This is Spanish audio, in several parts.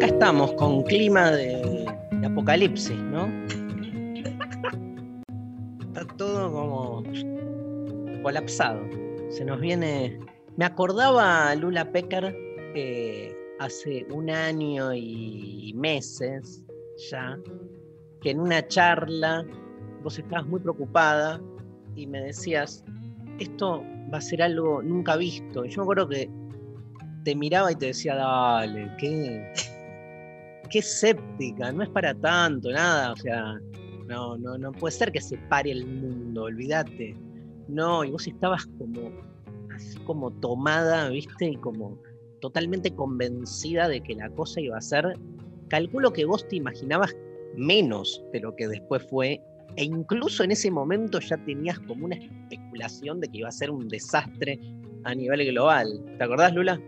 acá estamos con clima de, apocalipsis, ¿no? Está todo como colapsado. Se nos viene. Me acordaba Lula eh, hace un año y meses ya, que en una charla vos estabas muy preocupada y me decías, esto va a ser algo nunca visto. Y yo me acuerdo que te miraba y te decía, dale, qué, qué escéptica, no es para tanto, nada, o sea, no, no, no puede ser que se pare el mundo, olvídate. No, y vos estabas como, así como tomada, viste, y como totalmente convencida de que la cosa iba a ser, calculo que vos te imaginabas menos de lo que después fue, e incluso en ese momento ya tenías como una especulación de que iba a ser un desastre a nivel global. ¿Te acordás, Lula?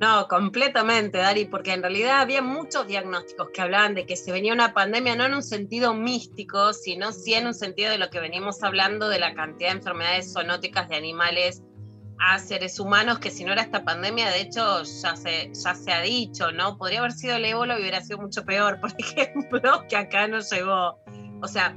No, completamente, Dari, porque en realidad había muchos diagnósticos que hablaban de que se venía una pandemia no en un sentido místico, sino sí en un sentido de lo que venimos hablando de la cantidad de enfermedades zoonóticas de animales a seres humanos, que si no era esta pandemia, de hecho ya se, ya se ha dicho, ¿no? Podría haber sido el ébola y hubiera sido mucho peor, por ejemplo, que acá no llegó. O sea,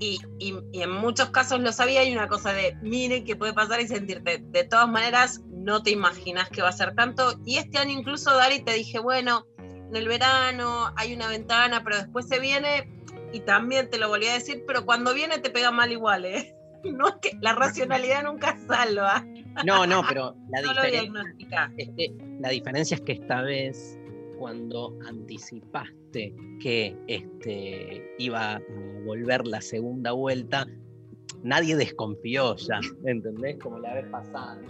y, y, en muchos casos lo sabía, hay una cosa de, miren qué puede pasar y sentirte. De todas maneras, no te imaginas que va a ser tanto. Y este año incluso, Dari, te dije, bueno, en el verano hay una ventana, pero después se viene, y también te lo volví a decir, pero cuando viene te pega mal igual, ¿eh? No es que la racionalidad nunca salva. No, no, pero la, no diferencia, es que, la diferencia es que esta vez, cuando anticipaste que este, iba a volver la segunda vuelta, nadie desconfió ya, ¿entendés? Como la vez pasada.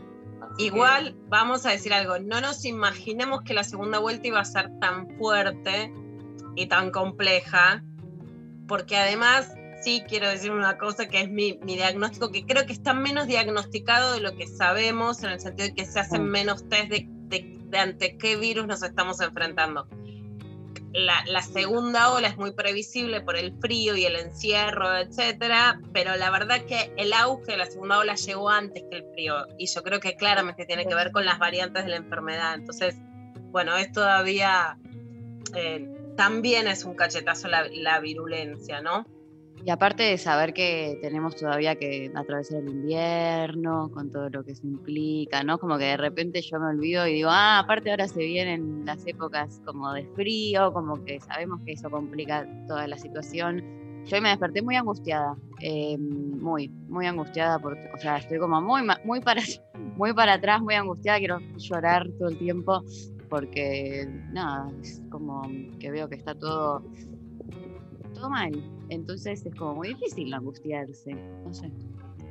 Igual, vamos a decir algo, no nos imaginemos que la segunda vuelta iba a ser tan fuerte y tan compleja, porque además, sí quiero decir una cosa que es mi, mi, diagnóstico, que creo que está menos diagnosticado de lo que sabemos, en el sentido de que se hacen menos test de, de, de ante qué virus nos estamos enfrentando. La, segunda ola es muy previsible por el frío y el encierro, etcétera, pero la verdad que el auge de la segunda ola llegó antes que el frío y yo creo que claramente tiene que ver con las variantes de la enfermedad. Entonces, bueno, es todavía eh, también es un cachetazo la, la virulencia, ¿no? Y aparte de saber que tenemos todavía que atravesar el invierno, con todo lo que eso implica, ¿no? Como que de repente yo me olvido y digo, ah, aparte ahora se vienen las épocas como de frío, como que sabemos que eso complica toda la situación. Yo me desperté muy angustiada, eh, muy, muy angustiada, porque, o sea, estoy como muy, muy, para, muy para atrás, muy angustiada, quiero llorar todo el tiempo, porque nada, es como que veo que está todo, todo mal. Entonces es como muy difícil angustiarse, no sé.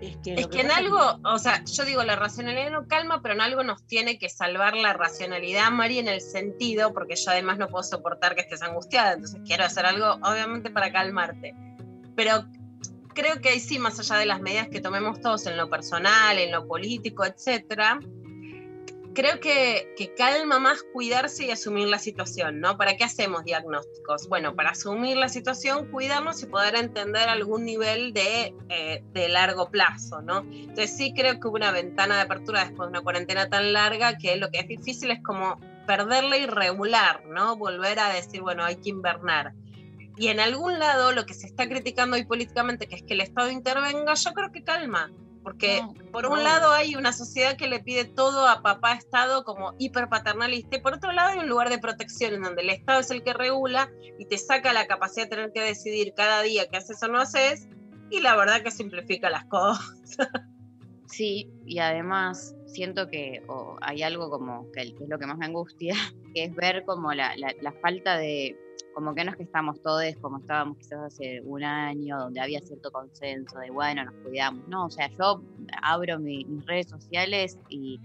Es que, es que, que en algo, o sea, yo digo, la racionalidad no calma, pero en algo nos tiene que salvar la racionalidad, Mari, en el sentido, porque yo además no puedo soportar que estés angustiada, entonces quiero hacer algo, obviamente, para calmarte. Pero creo que ahí sí, más allá de las medidas que tomemos todos en lo personal, en lo político, etcétera, creo que, que, calma más cuidarse y asumir la situación, ¿no? ¿Para qué hacemos diagnósticos? Bueno, para asumir la situación, cuidarnos y poder entender algún nivel de, eh, de largo plazo, ¿no? Entonces sí creo que hubo una ventana de apertura después de una cuarentena tan larga que lo que es difícil es como perderla y regular, ¿no? Volver a decir, bueno, hay que invernar. Y en algún lado lo que se está criticando hoy políticamente, que es que el Estado intervenga, yo creo que calma, porque por un lado hay una sociedad que le pide todo a papá Estado como hiperpaternalista, y por otro lado hay un lugar de protección en donde el Estado es el que regula y te saca la capacidad de tener que decidir cada día qué haces o no haces, y la verdad que simplifica las cosas. Sí, y además siento que hay algo como que, es lo que más me angustia, que es ver como la, falta de, como que no es que estamos todos como estábamos quizás hace un año, donde había cierto consenso de, bueno, nos cuidamos. No, o sea, yo abro mis redes sociales y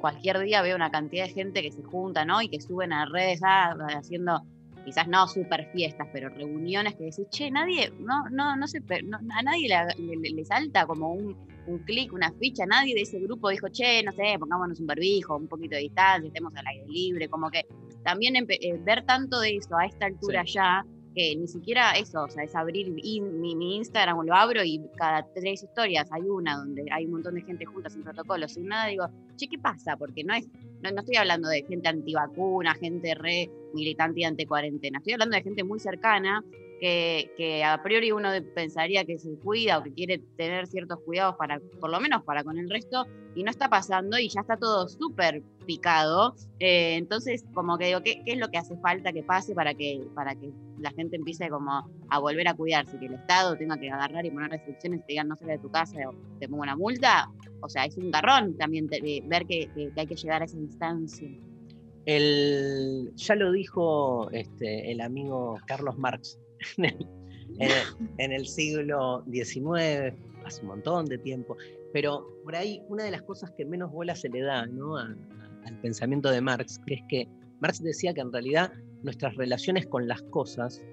cualquier día veo una cantidad de gente que se junta, ¿no? Y que suben a redes ah, haciendo quizás no super fiestas, pero reuniones que decís, che, nadie, no, no, no sé, a nadie le, salta como un, un clic, una ficha, nadie de ese grupo dijo, che, no sé, pongámonos un barbijo, un poquito de distancia, estemos al aire libre, como que también eh, ver tanto de eso a esta altura ya ni siquiera eso, o sea, es abrir mi, mi, Instagram, lo abro y cada tres historias hay una donde hay un montón de gente junta sin protocolo, sin nada, digo, che, ¿qué pasa? Porque no es, no, estoy hablando de gente antivacuna, gente re militante y ante cuarentena, estoy hablando de gente muy cercana que, a priori uno pensaría que se cuida o que quiere tener ciertos cuidados para, por lo menos para con el resto, y no está pasando y ya está todo súper picado. Eh, entonces, como que digo, ¿qué, ¿qué, es lo que hace falta que pase para que, para que la gente empiece como a volver a cuidarse? Que el Estado tenga que agarrar y poner restricciones, te digan no sale de tu casa o te pongo una multa. O sea, es un garrón también ver que, que, hay que llegar a esa instancia. El, ya lo dijo este, el amigo Carlos Marx en el, siglo XIX, hace un montón de tiempo, pero por ahí una de las cosas que menos bola se le da al pensamiento de Marx, que es que Marx decía que en realidad nuestras relaciones con las cosas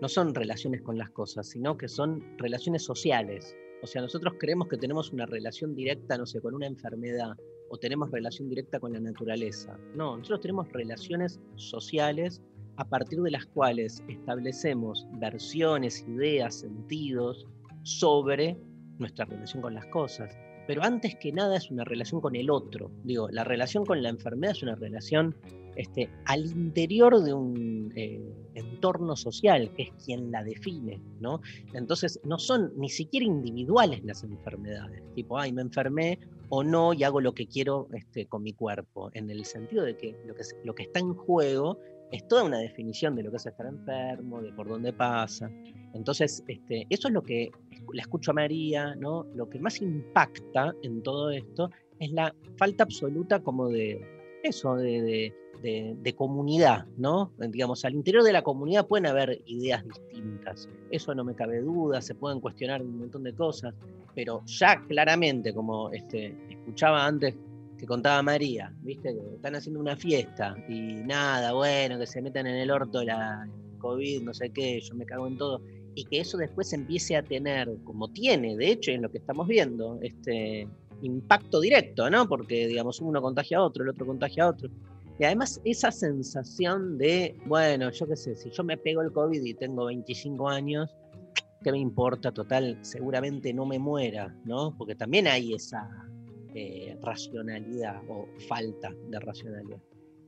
no son relaciones con las cosas, sino que son relaciones sociales. O sea, nosotros creemos que tenemos una relación directa, no sé, con una enfermedad o tenemos relación directa con la naturaleza. No, nosotros tenemos relaciones sociales a partir de las cuales establecemos versiones, ideas, sentidos sobre nuestra relación con las cosas. Pero antes que nada es una relación con el otro. Digo, la relación con la enfermedad es una relación este, al interior de un eh, entorno social, que es quien la define, ¿no? Entonces, no son ni siquiera individuales las enfermedades, tipo, ay, me enfermé o no y hago lo que quiero este, con mi cuerpo, en el sentido de que lo que, lo que está en juego es toda una definición de lo que es estar enfermo, de por dónde pasa. Entonces, este, eso es lo que la escucho a María, ¿no? Lo que más impacta en todo esto es la falta absoluta como de eso, de, de, comunidad, ¿no? Digamos, al interior de la comunidad pueden haber ideas distintas, eso no me cabe duda, se pueden cuestionar un montón de cosas, pero ya claramente, como este, escuchaba antes que contaba María, ¿viste? Que están haciendo una fiesta y nada, bueno, que se metan en el orto la COVID, no sé qué, yo me cago en todo, y que eso después empiece a tener, como tiene, de hecho, en lo que estamos viendo, este impacto directo, ¿no? Porque, digamos, uno contagia a otro, el otro contagia a otro. Y además esa sensación de, bueno, yo qué sé, si yo me pego el COVID y tengo 25 años, ¿qué me importa? Total, seguramente no me muera, ¿no? Porque también hay esa, eh, racionalidad o falta de racionalidad.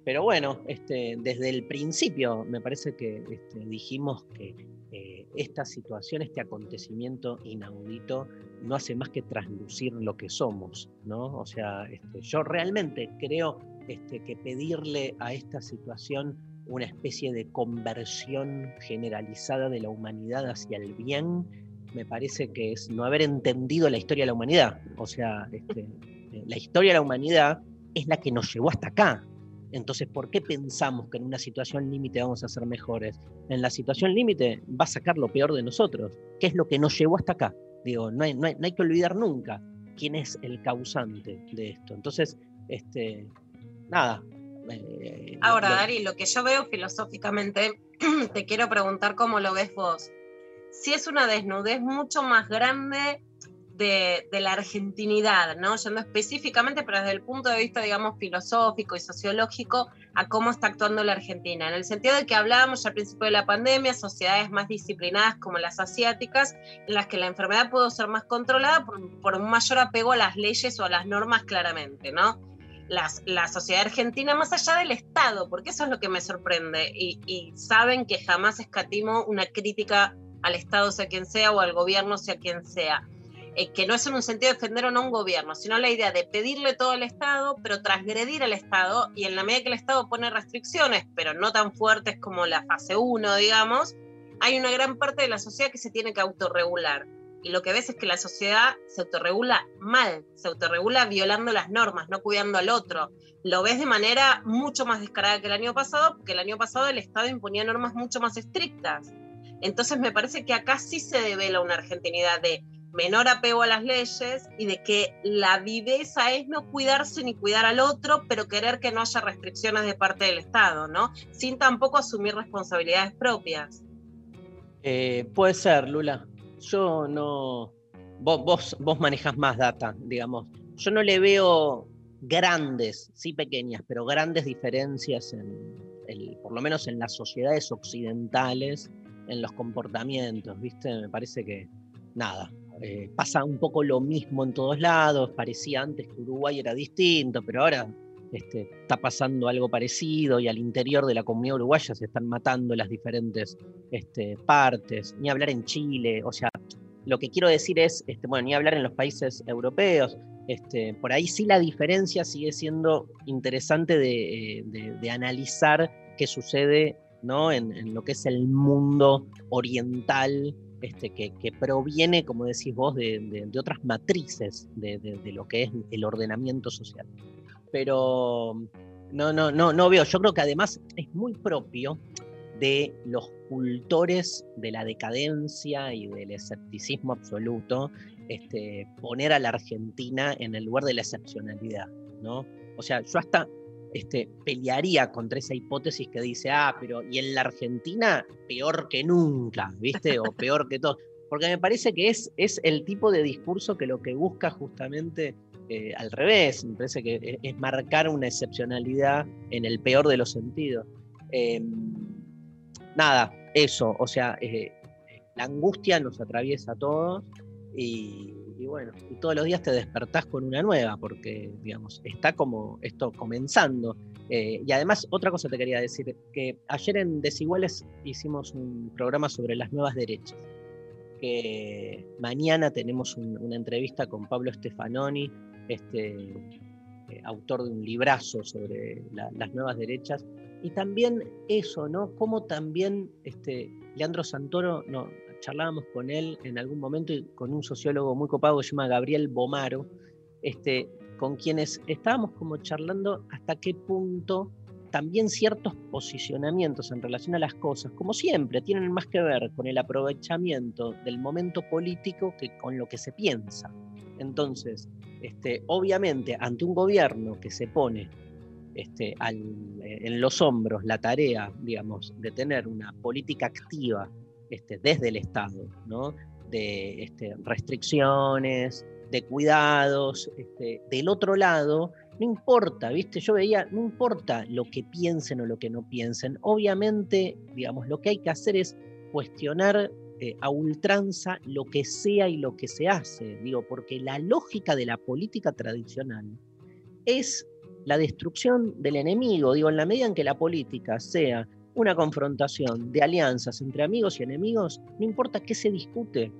Pero bueno, este, desde el principio me parece que este, dijimos que eh, esta situación, este acontecimiento inaudito, no hace más que traslucir lo que somos, ¿no? O sea, este, yo realmente creo este, que pedirle a esta situación una especie de conversión generalizada de la humanidad hacia el bien, me parece que es no haber entendido la historia de la humanidad. O sea, este, la historia de la humanidad es la que nos llevó hasta acá. Entonces, ¿por qué pensamos que en una situación límite vamos a ser mejores? En la situación límite va a sacar lo peor de nosotros, que es lo que nos llevó hasta acá. Digo, no hay, no hay, que olvidar nunca quién es el causante de esto. Entonces, este, nada. Eh, Ahora, Dari, lo que yo veo filosóficamente, te quiero preguntar cómo lo ves vos si es una desnudez mucho más grande de, la argentinidad, ¿no? Yendo específicamente, pero desde el punto de vista, digamos, filosófico y sociológico, a cómo está actuando la Argentina, en el sentido de que hablábamos al principio de la pandemia, sociedades más disciplinadas como las asiáticas, en las que la enfermedad pudo ser más controlada por, un mayor apego a las leyes o a las normas claramente, ¿no? la sociedad argentina más allá del Estado, porque eso es lo que me sorprende, y, y saben que jamás escatimo una crítica al Estado, sea quien sea, o al gobierno, sea quien sea. Eh, que no es en un sentido de defender o no un gobierno, sino la idea de pedirle todo al Estado, pero transgredir al Estado, y en la medida que el Estado pone restricciones, pero no tan fuertes como la fase 1, digamos, hay una gran parte de la sociedad que se tiene que autorregular. y lo que ves es que la sociedad se autorregula mal, se autorregula violando las normas, no cuidando al otro. Lo ves de manera mucho más descarada que el año pasado, porque el año pasado el Estado imponía normas mucho más estrictas. Entonces me parece que acá sí se devela una argentinidad de menor apego a las leyes y de que la viveza es no cuidarse ni cuidar al otro, pero querer que no haya restricciones de parte del Estado, ¿no? Sin tampoco asumir responsabilidades propias. Eh, puede ser, Lula. Yo no. Vos, vos, vos manejas más data, digamos. Yo no le veo grandes, sí pequeñas, pero grandes diferencias en, el, por lo menos en las sociedades occidentales, en los comportamientos, ¿viste? Me parece que nada, eh, pasa un poco lo mismo en todos lados, parecía antes que Uruguay era distinto, pero ahora este, está pasando algo parecido y al interior de la comunidad uruguaya se están matando las diferentes este, partes, ni hablar en Chile, o sea, lo que quiero decir es, este, bueno, ni hablar en los países europeos, por ahí sí la diferencia sigue siendo interesante de, eh, analizar qué sucede ¿no? En, lo que es el mundo oriental este, que, proviene, como decís vos, de, otras matrices de, lo que es el ordenamiento social. Pero no, no, no, no veo. Yo creo que además es muy propio de los cultores de la decadencia y del escepticismo absoluto, este, poner a la Argentina en el lugar de la excepcionalidad, ¿no? O sea, yo hasta este, pelearía contra esa hipótesis que dice, ah, pero y en la Argentina peor que nunca, ¿viste? O peor que todo. Porque me parece que es, es el tipo de discurso que lo que busca justamente eh, al revés, me parece que e, es, marcar una excepcionalidad en el peor de los sentidos. Em, nada, eso, o sea, eh, la angustia nos atraviesa a todos y, y bueno, y todos los días te despertás con una nueva, porque, digamos, está como esto comenzando. Eh, y además, otra cosa te quería decir, que ayer en Desiguales hicimos un programa sobre las nuevas derechas, que mañana tenemos una entrevista con Pablo Stefanoni, este, eh, autor de un librazo sobre las nuevas derechas, y también eso, ¿no? Como también este, Leandro Santoro charlábamos con él en algún momento y con un sociólogo muy copado que se llama Gabriel Bomaro, este, con quienes estábamos como charlando hasta qué punto también ciertos posicionamientos en relación a las cosas, como siempre, tienen más que ver con el aprovechamiento del momento político que con lo que se piensa. Entonces, este, obviamente, ante un gobierno que se pone este, en los hombros la tarea, digamos, de tener una política activa este, desde el Estado, ¿no? de este, restricciones, de cuidados. Este, del otro lado, no importa, ¿viste? Yo veía, no importa lo que piensen o lo que no piensen. Obviamente, digamos, lo que hay que hacer es cuestionar eh, a ultranza lo que sea y lo que se hace, digo, porque la lógica de la política tradicional es la destrucción del enemigo, digo, en la medida en que la política sea una confrontación de alianzas entre amigos y enemigos, no importa qué se discute,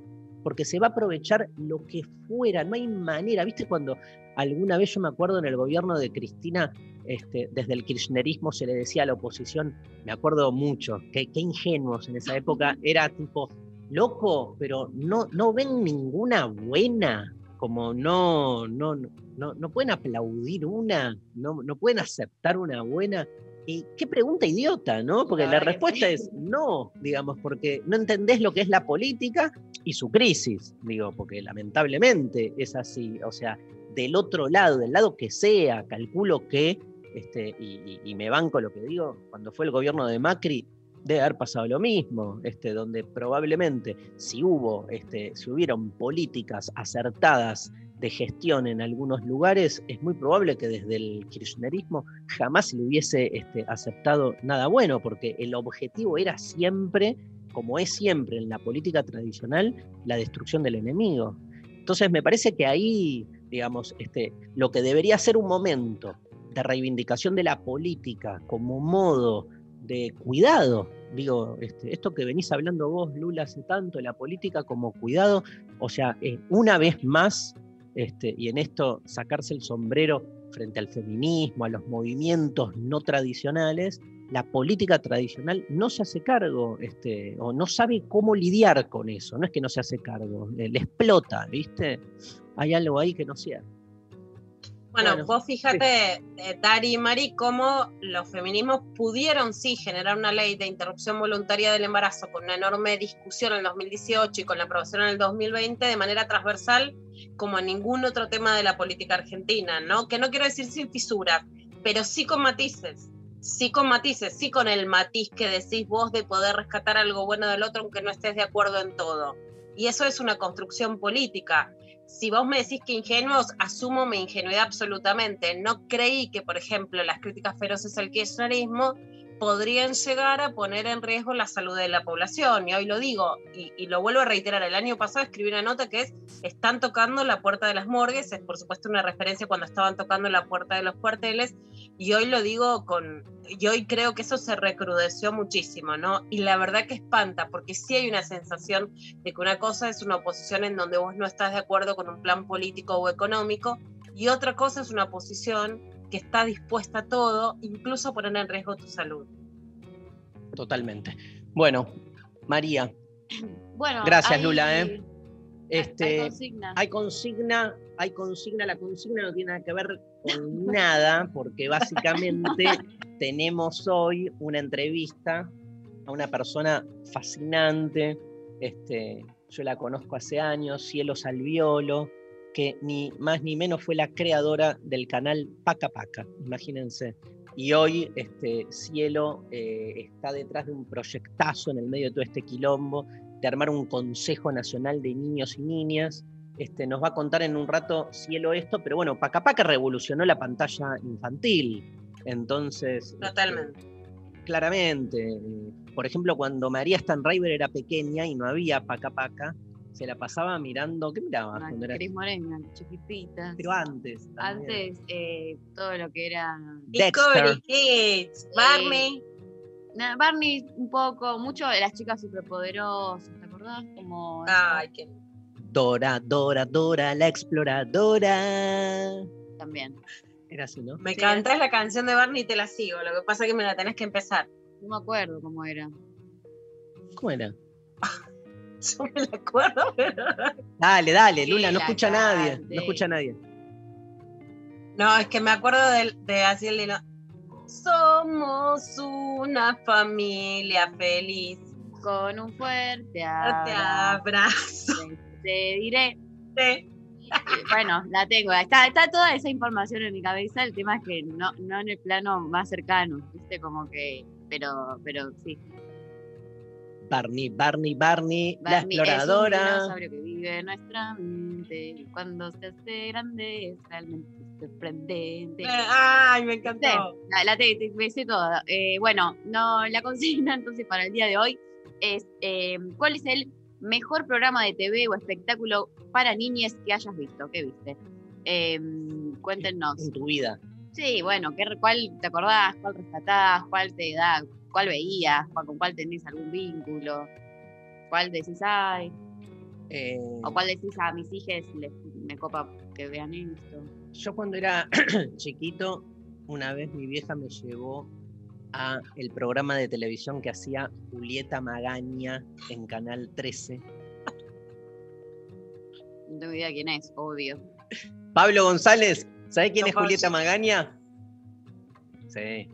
porque se va a aprovechar lo que fuera, no hay manera, ¿viste? Cuando alguna vez yo me acuerdo en el gobierno de Cristina, este, desde el kirchnerismo se le decía a la oposición, me acuerdo mucho, qué ingenuos en esa época, era tipo, loco, pero no, no ven ninguna buena, como no, no, no, no pueden aplaudir una, no, no pueden aceptar una buena. Y qué pregunta idiota, ¿no? Porque la respuesta es no, digamos, porque no entendés lo que es la política y su crisis, digo, porque lamentablemente es así. O sea, del otro lado, del lado que sea, calculo que, este, y, me banco lo que digo, cuando fue el gobierno de Macri, debe haber pasado lo mismo, este, donde probablemente si hubo, este, si hubieron políticas acertadas de gestión en algunos lugares, es muy probable que desde el kirchnerismo jamás se le hubiese este, aceptado nada bueno, porque el objetivo era siempre, como es siempre en la política tradicional, la destrucción del enemigo. Entonces me parece que ahí, digamos, este, lo que debería ser un momento de reivindicación de la política como modo de cuidado. Digo, este, esto que venís hablando vos, Lula, hace tanto, la política como cuidado, o sea, eh, una vez más este, y en esto sacarse el sombrero frente al feminismo, a los movimientos no tradicionales, la política tradicional no se hace cargo este, o no sabe cómo lidiar con eso. No es que no se hace cargo, le, explota, ¿viste? Hay algo ahí que no cierra. Bueno, Bueno, vos fíjate, eh, Dari y Mari, cómo los feminismos pudieron sí generar una ley de interrupción voluntaria del embarazo con una enorme discusión en el 2018 y con la aprobación en el 2020 de manera transversal como a ningún otro tema de la política argentina, ¿no? Que no quiero decir sin fisura, pero sí con matices, sí con matices, sí con el matiz que decís vos de poder rescatar algo bueno del otro aunque no estés de acuerdo en todo. Y eso es una construcción política si vos me decís que ingenuos, asumo mi ingenuidad absolutamente. No creí que, por ejemplo, las críticas feroces al kirchnerismo podrían llegar a poner en riesgo la salud de la población. Y hoy lo digo, y, y, lo vuelvo a reiterar, el año pasado escribí una nota que es, están tocando la puerta de las morgues, es por supuesto una referencia cuando estaban tocando la puerta de los cuarteles, y hoy lo digo con, y hoy creo que eso se recrudeció muchísimo, ¿no? Y la verdad que espanta, porque sí hay una sensación de que una cosa es una oposición en donde vos no estás de acuerdo con un plan político o económico, y otra cosa es una oposición que está dispuesta a todo, incluso a poner en riesgo tu salud. Totalmente. Bueno, María. Bueno, Gracias, hay- Lula, ¿eh? hay- Este, hay consigna. hay consigna, hay consigna, la consigna no tiene nada que ver con nada, porque básicamente tenemos hoy una entrevista a una persona fascinante, este, yo la conozco hace años, Cielo Salviolo, que ni más ni menos fue la creadora del canal Paca Paca, imagínense. Y hoy este, Cielo eh, está detrás de un proyectazo en el medio de todo este quilombo, de armar un Consejo Nacional de Niños y Niñas. Este, nos va a contar en un rato Cielo esto, pero bueno, Paca Paca revolucionó la pantalla infantil. Entonces, este, Totalmente. claramente. eh, Por ejemplo, cuando María Stanriver era pequeña y no había Paca Paca, se la pasaba mirando. ¿Qué miraba Ah, cuando Cris Morena, chiquitita. Pero antes. también. Antes, eh, todo lo que era. Discovery Kids, Barney. Barney, un poco, mucho de las chicas superpoderosas, ¿te acordás? Como. Ay, qué Dora, Dora, Dora, la exploradora. También. Era así, ¿no? Me Sí. cantás la canción de Barney y te la sigo. Lo que pasa es que me la tenés que empezar. No me acuerdo cómo era. ¿Cómo era? Yo me la acuerdo, pero. Dale, dale, Lula, no escucha a nadie. No escucha a nadie. No, es que me acuerdo de, de así el hilo. Somos una familia feliz. Con un fuerte Te abrazo. abrazo. Te diré. Sí. Bueno, la tengo. Está, está toda esa información en mi cabeza. El tema es que no, no en el plano más cercano, ¿viste? Como que. Pero, pero sí. Barney, Barney, Barney, la Barney Es un exploradora. dinosaurio que vive en nuestra mente. Cuando se hace grande es realmente sorprendente. Eh, Ay, me Sí, encantó. la, la te, te- toda. Eh, bueno, no, la consigna entonces para el día de hoy es eh, ¿cuál es el mejor programa de TV o espectáculo para niñas que hayas visto? ¿Qué viste? Eh, cuéntenos. en tu vida. Sí, bueno, ¿qué, ¿cuál te acordás? ¿Cuál rescatás? ¿Cuál te da? ¿Cuál veías? ¿Cuál- ¿Con cuál tenés algún vínculo? ¿Cuál decís, ay? Eh, ¿O cuál decís a mis hijas les, me copa que vean esto? yo cuando era chiquito, una vez mi vieja me llevó a el programa de televisión que hacía Julieta Magaña en Canal 13. No tengo idea quién es, obvio. Pablo González, ¿sabés quién No, es Pablo. Julieta Magaña? Sí.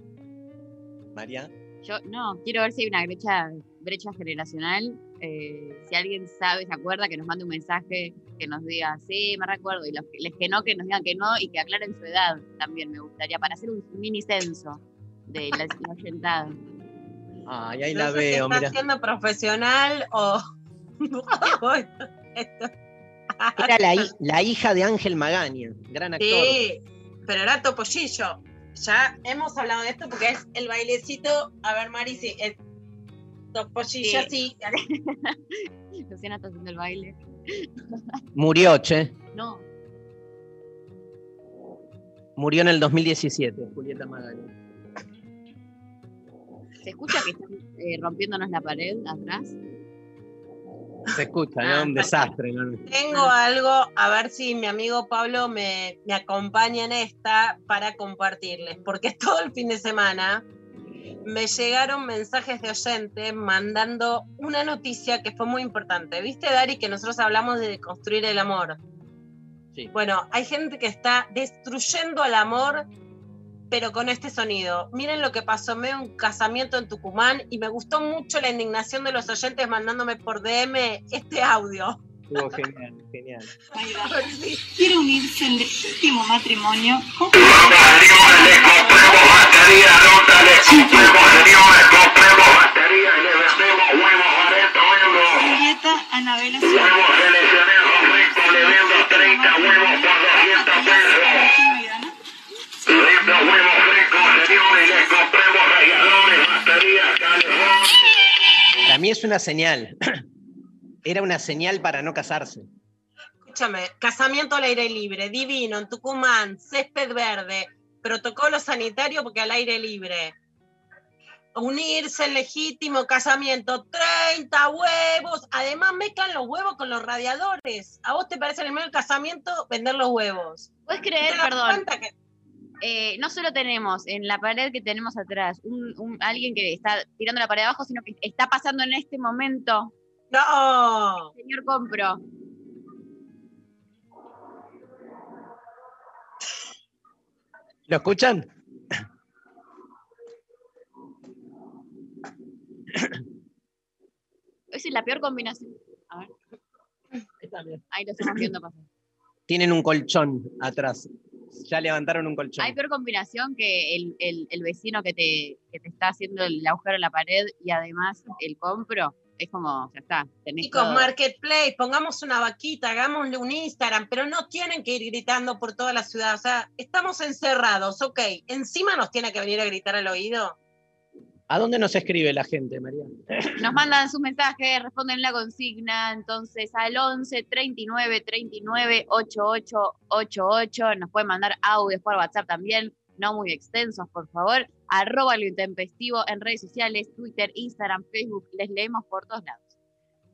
María. Yo no, quiero ver si hay una brecha, brecha generacional. eh, si alguien sabe, se acuerda, que nos mande un mensaje que nos diga, sí, me recuerdo. Y los que, les que no, que nos digan que no y que aclaren su edad también me gustaría, para hacer un mini censo de la, la oyentada. Ay, ahí No la sé si veo, está mira. siendo profesional o. Era la, la hija de Ángel Magaña, gran actor. Sí, pero era Topollillo. Ya hemos hablado de esto porque es el bailecito. A ver, Mari, sí, es Topollillo, sí. Luciana está haciendo el baile. Murió, che. No, Murió en el 2017, Julieta Magaña. ¿Se escucha que están eh, rompiéndonos la pared atrás? Se escucha, Ah, ¿no? Un desastre. ¿no? Tengo algo, a ver si mi amigo Pablo me, me acompaña en esta para compartirles, porque todo el fin de semana me llegaron mensajes de oyentes mandando una noticia que fue muy importante. ¿Viste, Dari, que nosotros hablamos de construir el amor? Sí. Bueno, hay gente que está destruyendo el amor, pero con este sonido. Miren lo que pasó, me un casamiento en Tucumán y me gustó mucho la indignación de los oyentes mandándome por DM este audio. Estuvo genial, genial. Quiere unirse en legítimo matrimonio. Julieta Anabela. Huevos le vendo 30 huevos por 200 pesos. Huevos señores, les radiadores, baterías. Para mí es una señal. Era una señal para no casarse. Escúchame, casamiento al aire libre, divino, en Tucumán, césped verde, protocolo sanitario porque al aire libre. Unirse en legítimo casamiento, 30 huevos. Además, mezclan los huevos con los radiadores. ¿A vos te parece en el medio del casamiento vender los huevos? ¿Puedes ¿Te creer, perdón? que eh, no solo tenemos en la pared que tenemos atrás un, un- alguien que está tirando la pared abajo, sino que está pasando en este momento. No, Señor Compro, ¿Lo escuchan? esa es la peor combinación. A ver, ahí lo estamos viendo pasar. Tienen un colchón atrás. Ya levantaron un colchón. Hay peor combinación que el, el- el vecino que te, que te está haciendo el agujero en la pared y además el compro. Es como, ya está. tenés chicos, todo. Marketplace, pongamos una vaquita, hagámosle un Instagram, pero no tienen que ir gritando por toda la ciudad. O sea, estamos encerrados, ok. Encima nos tiene que venir a gritar al oído. ¿A dónde nos escribe la gente, María? Nos mandan sus mensajes, responden la consigna, entonces al 11 39 39 88 88, nos pueden mandar audios por WhatsApp también, no muy extensos, por favor, arroba lo intempestivo en redes sociales, Twitter, Instagram, Facebook, les leemos por todos lados.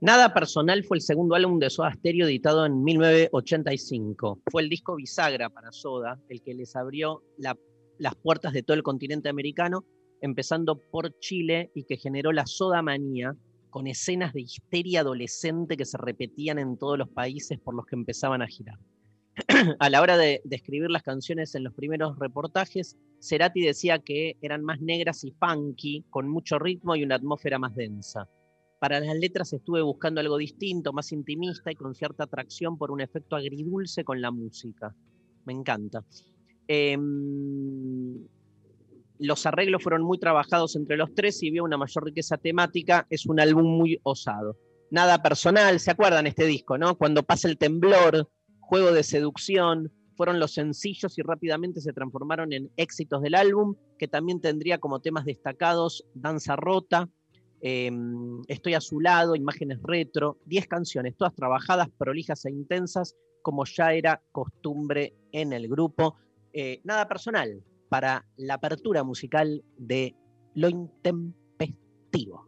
Nada Personal fue el segundo álbum de Soda Stereo editado en 1985. Fue el disco bisagra para Soda, el que les abrió la- las puertas de todo el continente americano, empezando por Chile y que generó la Soda Manía, con escenas de histeria adolescente que se repetían en todos los países por los que empezaban a girar. a la hora de, de las canciones en los primeros reportajes, Cerati decía que eran más negras y funky, con mucho ritmo y una atmósfera más densa. Para las letras estuve buscando algo distinto, más intimista y con cierta atracción por un efecto agridulce con la música. Me encanta. Em, los arreglos fueron muy trabajados entre los tres y vio una mayor riqueza temática. Es un álbum muy osado. Nada personal, ¿se acuerdan este disco, no? Cuando pasa el temblor, juego de seducción, fueron los sencillos y rápidamente se transformaron en éxitos del álbum, que también tendría como temas destacados Danza Rota, eh, Estoy a su lado, Imágenes Retro, 10 canciones, todas trabajadas, prolijas e intensas, como ya era costumbre en el grupo. Eh, nada personal para la apertura musical de Lo Intempestivo.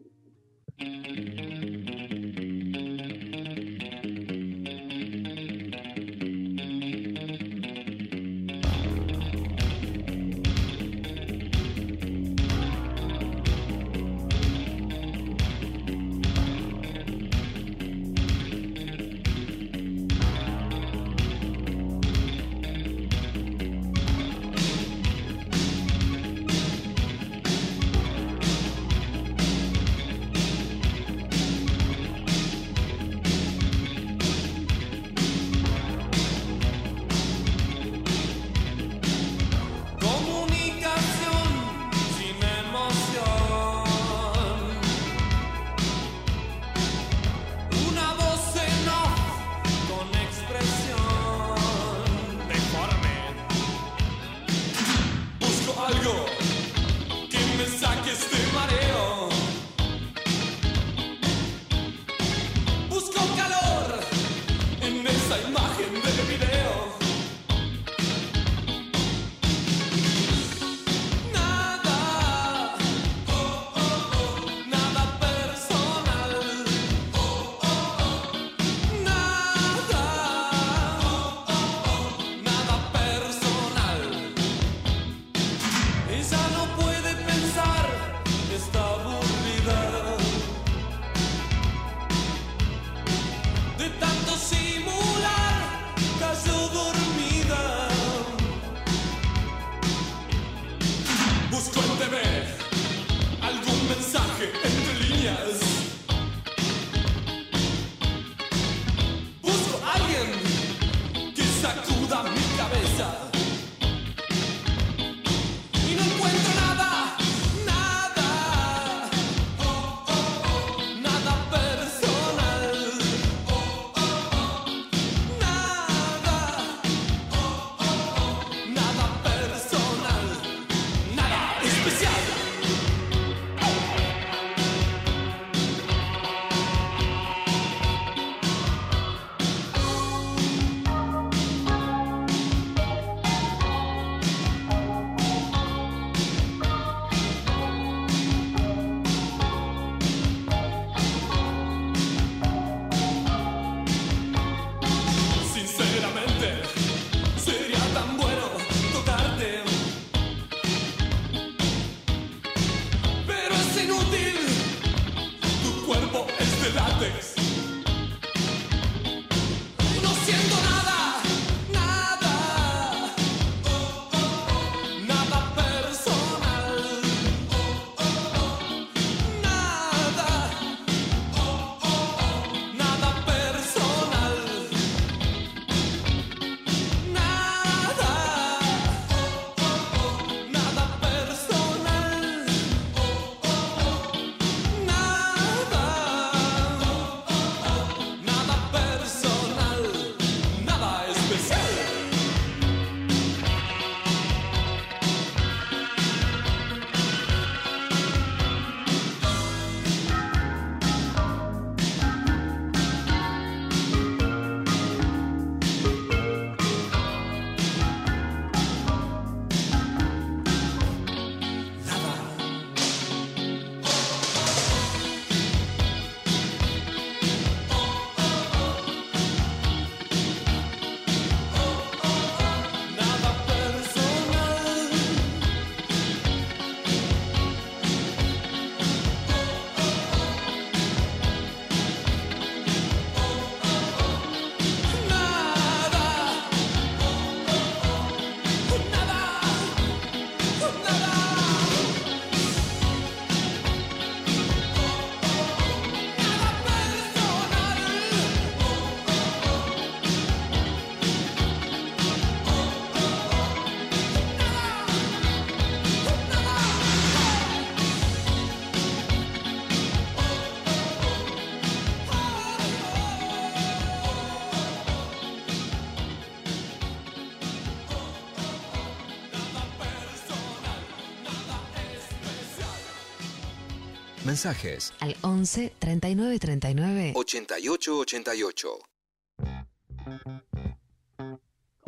Mensajes Al 11 39 39 88 88.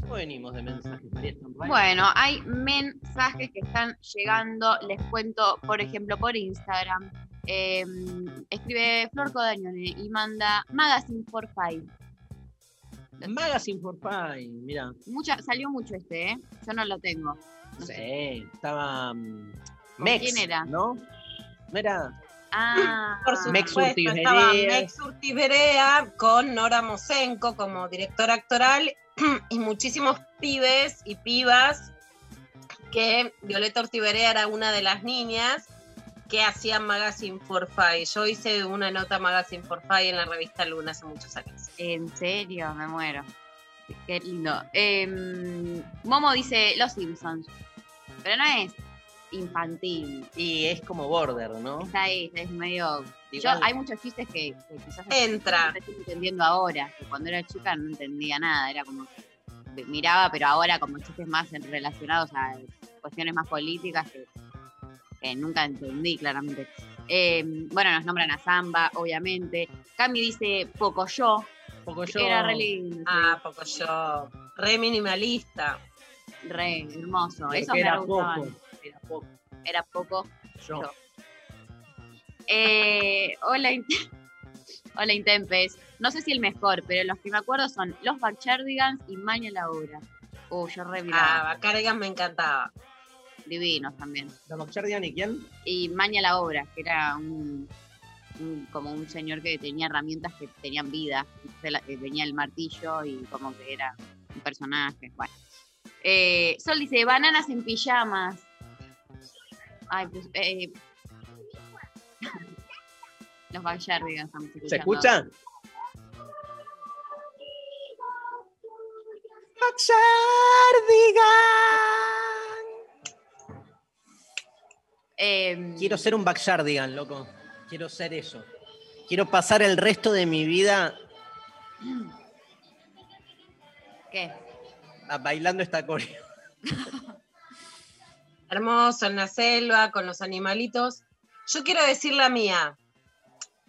¿Cómo venimos de mensajes? Bueno, hay mensajes que están llegando. Les cuento, por ejemplo, por Instagram. Eh, escribe Flor Codañone y manda Magazine for Five. Magazine for Fine, mira. Mucha, salió mucho este, ¿eh? Yo no lo tengo. No Sí, sé. estaba ¿Con Mex, quién era? ¿no? ¿No era? Ah, Por Mex supuesto, Urtiberea. estaba Mex Urtiberea con Nora Mosenko como directora actoral y muchísimos pibes y pibas que Violeta Urtiberea era una de las niñas que hacían Magazine for Five. Yo hice una nota Magazine for Five en la revista Luna hace muchos años. en serio, me muero. Qué lindo. Em, Momo dice Los Simpsons. Pero no es infantil. Y es como border, ¿no? Está ahí, es medio. Yo, hay muchos chistes que, que quizás Entra. estoy entendiendo ahora. Que cuando era chica no entendía nada. Era como. Miraba, pero ahora como chistes más relacionados a cuestiones más políticas que, que nunca entendí claramente. Em, bueno, nos nombran a Zamba, obviamente. Cami dice Pocoyo. Poco yo. Era re lindo. sí. Ah, poco yo. Re minimalista. Re hermoso. Porque Eso me gustaban. poco. Era poco. Era poco. Yo. Yo. Eh, hola, hola Intempes. No sé si el mejor, pero los que me acuerdo son Los Backyardigans y Maña la Obra. Uh, yo re Ah. Cargan me encantaba. Divinos también. ¿La Bachardian y quién? Y Maña la Obra, que era un, un- como un señor que tenía herramientas que tenían vida. Eh, tenía el martillo y como que era un personaje. Bueno. Eh, Sol dice, bananas en pijamas. Ay, pues, eh, Los estamos escuchando. ¿Se escucha? Eh, Quiero ser un backyardigan, loco. Quiero ser eso. Quiero pasar el resto de mi vida ¿Qué? bailando esta coreo. Hermoso, en la selva, con los animalitos. Yo quiero decir la mía.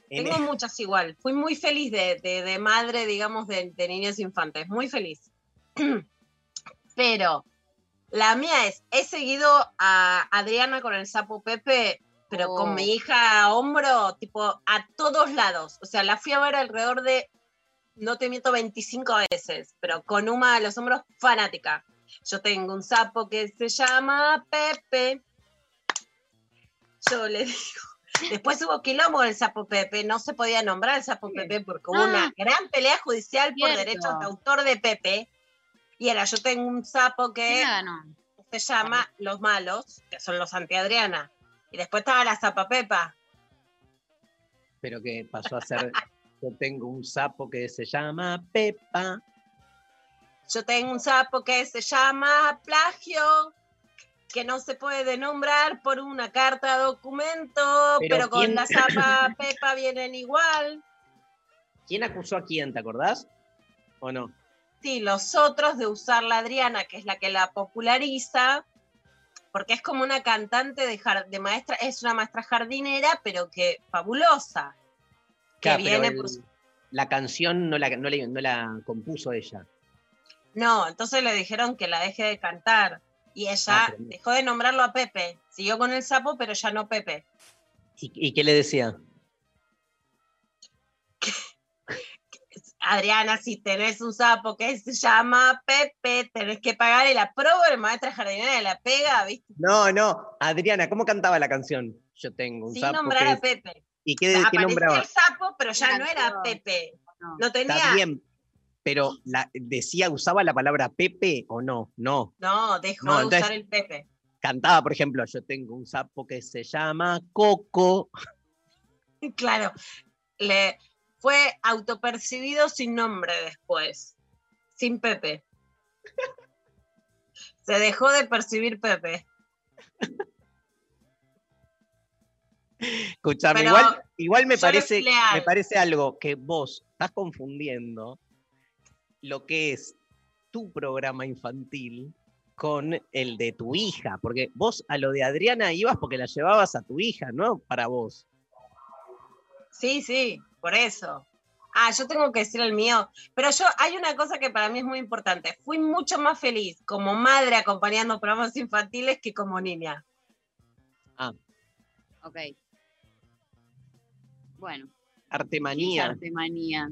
En Tengo e- muchas igual. Fui muy feliz de, de- de madre, digamos, de, de niños infantes. Muy feliz. Pero la mía es, he seguido a Adriana con el sapo Pepe, pero Oh. con mi hija a hombro, tipo, a todos lados. O sea, la fui a ver alrededor de, no te miento, 25 veces, pero con Uma a los hombros, fanática. Yo tengo un sapo que se llama Pepe. Yo le digo. Después hubo quilombo del sapo Pepe, no se podía nombrar el sapo Pepe porque hubo Ah. una gran pelea judicial por derechos de autor de Pepe. Y era, yo tengo un sapo que se llama Los Malos, que son los anti-Adriana. Y después estaba la Zapa Pepa. Pero que pasó a ser. Yo tengo un sapo que se llama Pepa. Yo tengo un sapo que se llama Plagio, que no se puede nombrar por una carta documento, Pero pero, con ¿quién- la Zapa Pepa vienen igual. ¿Quién acusó a quién? ¿Te acordás? ¿O no? Sí, los otros de usar la Adriana, que es la que la populariza, porque es como una cantante de, maestra, es una maestra jardinera, pero que fabulosa. Claro, pero viene el- por su- La canción no la, no, la, no la compuso ella. No, entonces le dijeron que la deje de cantar. Y ella Ah, pero dejó de nombrarlo a Pepe. Siguió con el sapo, pero ya no Pepe. ¿Y, y qué le decía? Adriana, si tenés un sapo que se llama Pepe, tenés que pagar el aprobo de maestra jardinera de la pega, ¿viste? No, no. Adriana, ¿cómo cantaba la canción? Yo tengo un Sin sapo. nombrar que a es- Pepe. ¿Y qué, qué Aparecía nombraba? el sapo, pero ya Era no era. Pepe. No. No tenía. Está bien, pero la, decía, usaba la palabra Pepe o no, no. No, dejó No, de entonces- usar el Pepe. Cantaba, por ejemplo, yo tengo un sapo que se llama Coco. Claro. Le fue autopercibido sin nombre después. Sin Pepe. Se dejó de percibir Pepe. Escuchame, igual, igual me parece, me parece algo que vos estás confundiendo lo que es tu programa infantil con el de tu hija, porque vos a lo de Adriana ibas porque la llevabas a tu hija, no para vos. Sí, sí, por eso. Ah, yo tengo que decir el mío. Pero yo, hay una cosa que para mí es muy importante. Fui mucho más feliz como madre acompañando programas infantiles que como niña. Ok. Bueno, Artemanía. artemanía.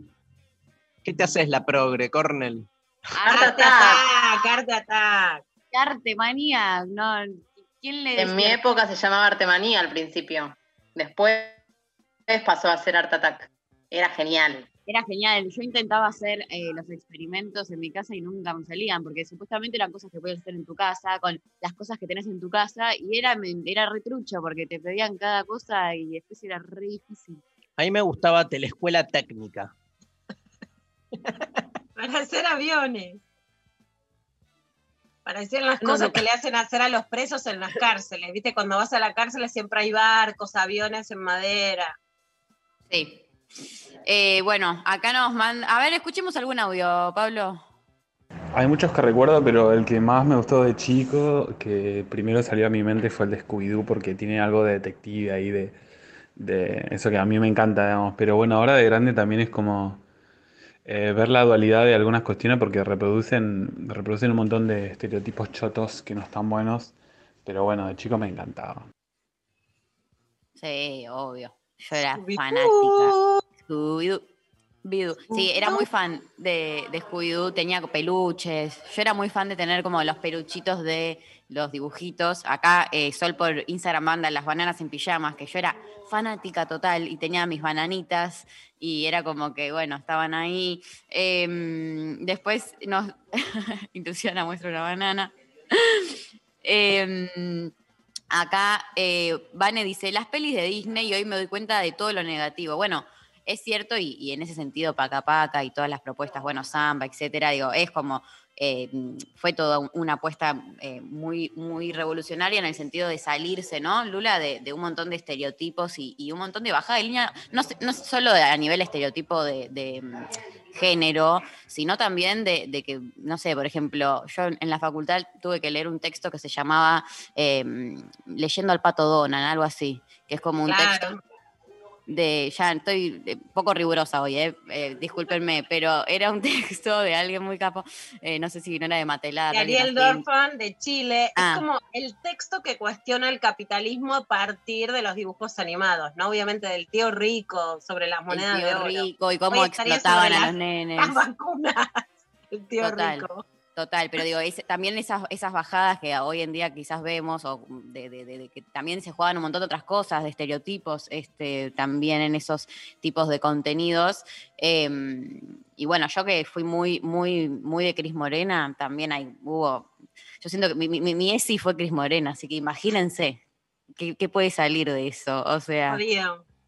¿Qué te haces la progre, Cornel? Arte Attack, Arte Attack. Artemanía, no. ¿Quién le En mi época se llamaba Artemanía al principio. Después pasó a ser Art Attack. Era genial. Era genial. Yo intentaba hacer eh, los experimentos en mi casa y nunca me salían, porque supuestamente eran cosas que puedes hacer en tu casa, con las cosas que tenés en tu casa, y era, era retrucho, porque te pedían cada cosa y después era re difícil. A mí me gustaba Telescuela Técnica. Para hacer aviones. Para hacer las No, cosas no. que le hacen hacer a los presos en las cárceles. Viste, cuando vas a la cárcel siempre hay barcos, aviones en madera. Sí. Eh, bueno, acá nos manda. A ver, escuchemos algún audio, Pablo. Hay muchos que recuerdo, pero el que más me gustó de chico, que primero salió a mi mente fue el de Scooby-Doo, porque tiene algo de detective ahí, de, de eso que a mí me encanta, digamos. Pero bueno, ahora de grande también es como eh, ver la dualidad de algunas cuestiones, porque reproducen, reproducen un montón de estereotipos chotos que no están buenos. Pero bueno, de chico me encantaba. Sí, obvio. Yo era fanática. Sí, era muy fan de, de Scooby-Doo, tenía peluches. Yo era muy fan de tener como los peluchitos de los dibujitos. Acá eh, Sol por Instagram manda las bananas en pijamas, que yo era fanática total y tenía mis bananitas y era como que, bueno, estaban ahí. Em, después nos Intuición muestra una banana. Em, acá eh, Vane dice, las pelis de Disney y hoy me doy cuenta de todo lo negativo. Bueno, es cierto y, en ese sentido Paca Paca y todas las propuestas, bueno, Samba, etcétera, digo, es como eh, fue toda un- una apuesta eh, muy, muy revolucionaria en el sentido de salirse, ¿no, Lula? De, un montón de estereotipos y, un montón de bajada de línea, no, no solo a nivel estereotipo de, mm, género, sino también de, que, no sé, por ejemplo, yo en la facultad tuve que leer un texto que se llamaba eh, Leyendo al Pato Donald, algo así, que es como un texto de, ya estoy eh, poco rigurosa hoy, eh, eh, discúlpenme, pero era un texto de alguien muy capo, eh, no sé si no era de Matelar. de Ariel. Dorfman de Chile. Ah. Es como el texto que cuestiona el capitalismo a partir de los dibujos animados, ¿no? Obviamente del tío rico sobre las El monedas tío de oro. rico y cómo explotaban a los nenes. Las vacunas. El tío Total. rico. Total, pero digo, también esas, esas bajadas que hoy en día quizás vemos, o de, que también se juegan un montón de otras cosas, de estereotipos, este, también en esos tipos de contenidos. Eh, y bueno, yo que fui muy, muy, muy de Cris Morena, también hay, hubo. Yo siento que mi, mi, mi ESI fue Cris Morena, así que imagínense qué, qué puede salir de eso. O sea.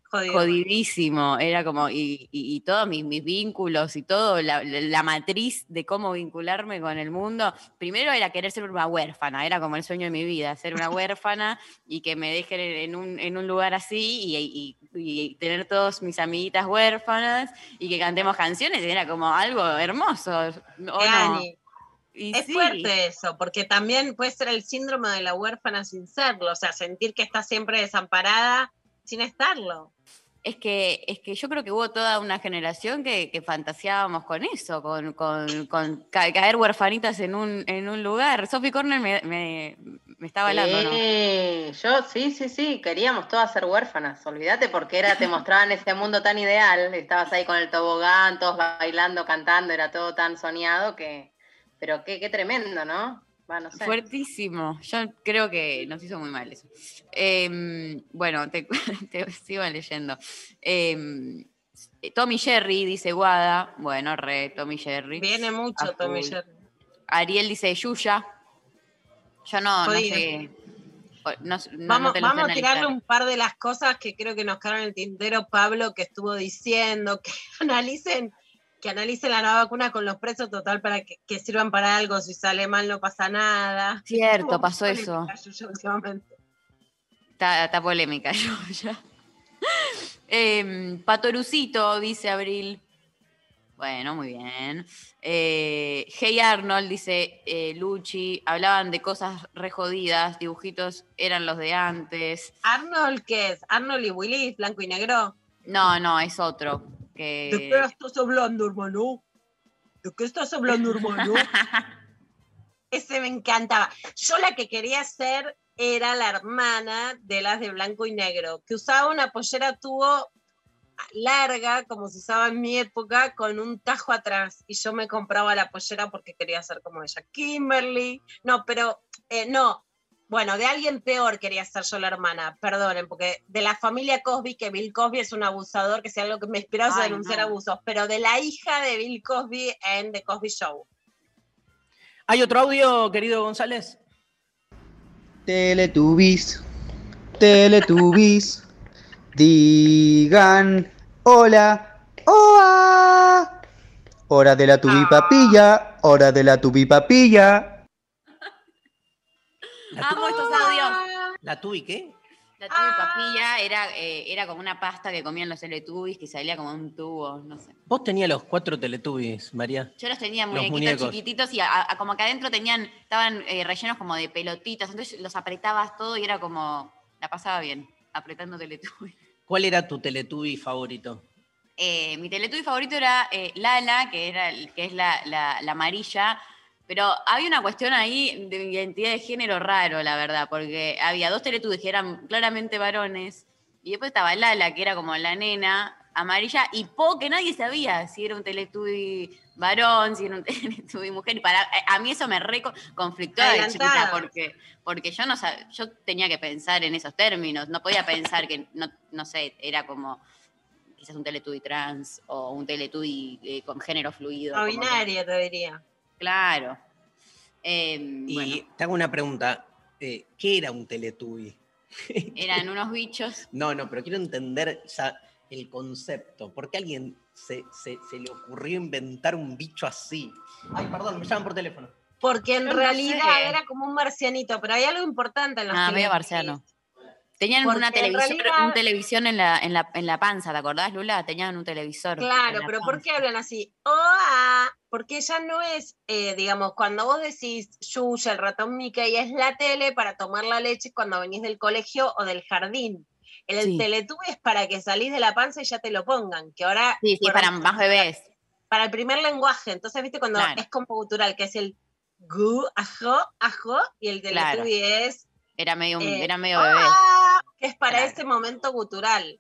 Jodido. Jodidísimo, era como, y, y- y todos mis, mis vínculos y todo, la, matriz de cómo vincularme con el mundo, primero era querer ser una huérfana, era como el sueño de mi vida, ser una huérfana y que me dejen en un, en un lugar así y, tener todos mis amiguitas huérfanas y que cantemos canciones, era como algo hermoso, ¿o no? Ani, Y Es sí. fuerte eso, porque también puede ser el síndrome de la huérfana sin serlo, o sea, sentir que está siempre desamparada sin estarlo. Es que, es que yo creo que hubo toda una generación que, que fantaseábamos con eso, con, con- con ca- caer huerfanitas en un, en un lugar. Sophie Corner me, me- me estaba hablando, ¿no? Sí, yo sí, sí, sí, queríamos todas ser huérfanas, olvídate porque era, te mostraban ese mundo tan ideal, estabas ahí con el tobogán, todos bailando, cantando, era todo tan soñado que, pero qué, qué tremendo, ¿no? Va, no sé. Fuertísimo. Yo creo que nos hizo muy mal eso. Em, bueno, te, te sigo leyendo. Em, Tommy Jerry dice Guada. Bueno, re, Tommy Jerry. Viene mucho Tommy. Jerry. Ariel dice Yuya. Yo no, sé. No, no- Vamos, no vamos a tirarle un par de las cosas que creo que nos quedaron en el tintero, Pablo, que estuvo diciendo, que analicen, que analicen la nueva vacuna con los precios total para que, que sirvan para algo, si sale mal no pasa nada. Cierto, pasó eso. Yuya, últimamente. Está, está polémica, yo ya. Em, Patorucito, dice Abril. Bueno, muy bien. Eh, hey Arnold, dice eh, Luchi. Hablaban de cosas re jodidas, dibujitos eran los de antes. Arnold, ¿qué es? Arnold y Willy, blanco y negro. No, no, es otro. ¿De qué estás hablando, hermano? ¿De qué estás hablando, hermano? Ese me encantaba. Yo la que quería ser era la hermana de las de blanco y negro, que usaba una pollera tubo larga, como se usaba en mi época, con un tajo atrás. Y yo me compraba la pollera porque quería ser como ella. Kimberly. No, pero eh, no. Bueno, de alguien peor quería ser yo la hermana, perdonen, porque de la familia Cosby, que Bill Cosby es un abusador, que sea algo que me inspiró a denunciar no. abusos, pero de la hija de Bill Cosby en The Cosby Show. ¿Hay otro audio, querido González? Teletubbies, Teletubbies, digan hola, oa. Hora de la tubipapilla, hora de la tubipapilla. Amo estos audios. ¿La tuvi qué? La tubi papilla era, eh, era como una pasta que comían los Teletubbies que salía como un tubo, no sé. Vos tenías los cuatro Teletubbies, María. Yo los tenía Los muñequitos chiquititos y a- a- como que adentro tenían, estaban eh, rellenos como de pelotitas, entonces los apretabas todo y era como, la pasaba bien, apretando Teletubbies. ¿Cuál era tu Teletubby favorito? Eh, mi Teletubby favorito era eh, Lala, que, era, el- que es la, la- la amarilla, pero había una cuestión ahí de identidad de género raro, la verdad, porque había dos Teletubbies que eran claramente varones, y después estaba Lala, que era como la nena, amarilla y po que nadie sabía si era un Teletubby varón, si era un Teletubby mujer. Y para, a mí eso me re co- conflictó de chiquita porque, porque yo no sab- yo tenía que pensar en esos términos, no podía pensar que, no, no sé, era como quizás un Teletubby trans o un Teletubby eh, con género fluido. Que- binaria, te diría. Claro. Eh, Y bueno, te hago una pregunta. eh, ¿Qué era un Teletubby? eran unos bichos. No, no, pero quiero entender ya el concepto. ¿Por qué a alguien se, se- se le ocurrió inventar un bicho así? Ay, perdón, me llaman por teléfono. Porque en no realidad sé. era como un marcianito, pero hay algo importante en los Ah, Teletubbies. marciano. Tenían Porque una televisión, realidad- un televisión en la, en, la, en la panza, ¿te acordás, Lula? Tenían un televisor. Claro, la pero ¿por qué hablan así? Oh, ah, porque ya no es, eh, digamos, cuando vos decís Yuya, el ratón Mickey, es la tele para tomar la leche cuando venís del colegio o del jardín. El Sí. Es para que salís de la panza y ya te lo pongan, que ahora Sí, sí, para más bebés. para el primer lenguaje. Entonces, viste, cuando Claro. es como cultural, que es el gu, ajo, ajo, y el Claro. Teletubby es, Era medio, Eh, era medio bebé. ah, que es para Claro. ese momento gutural.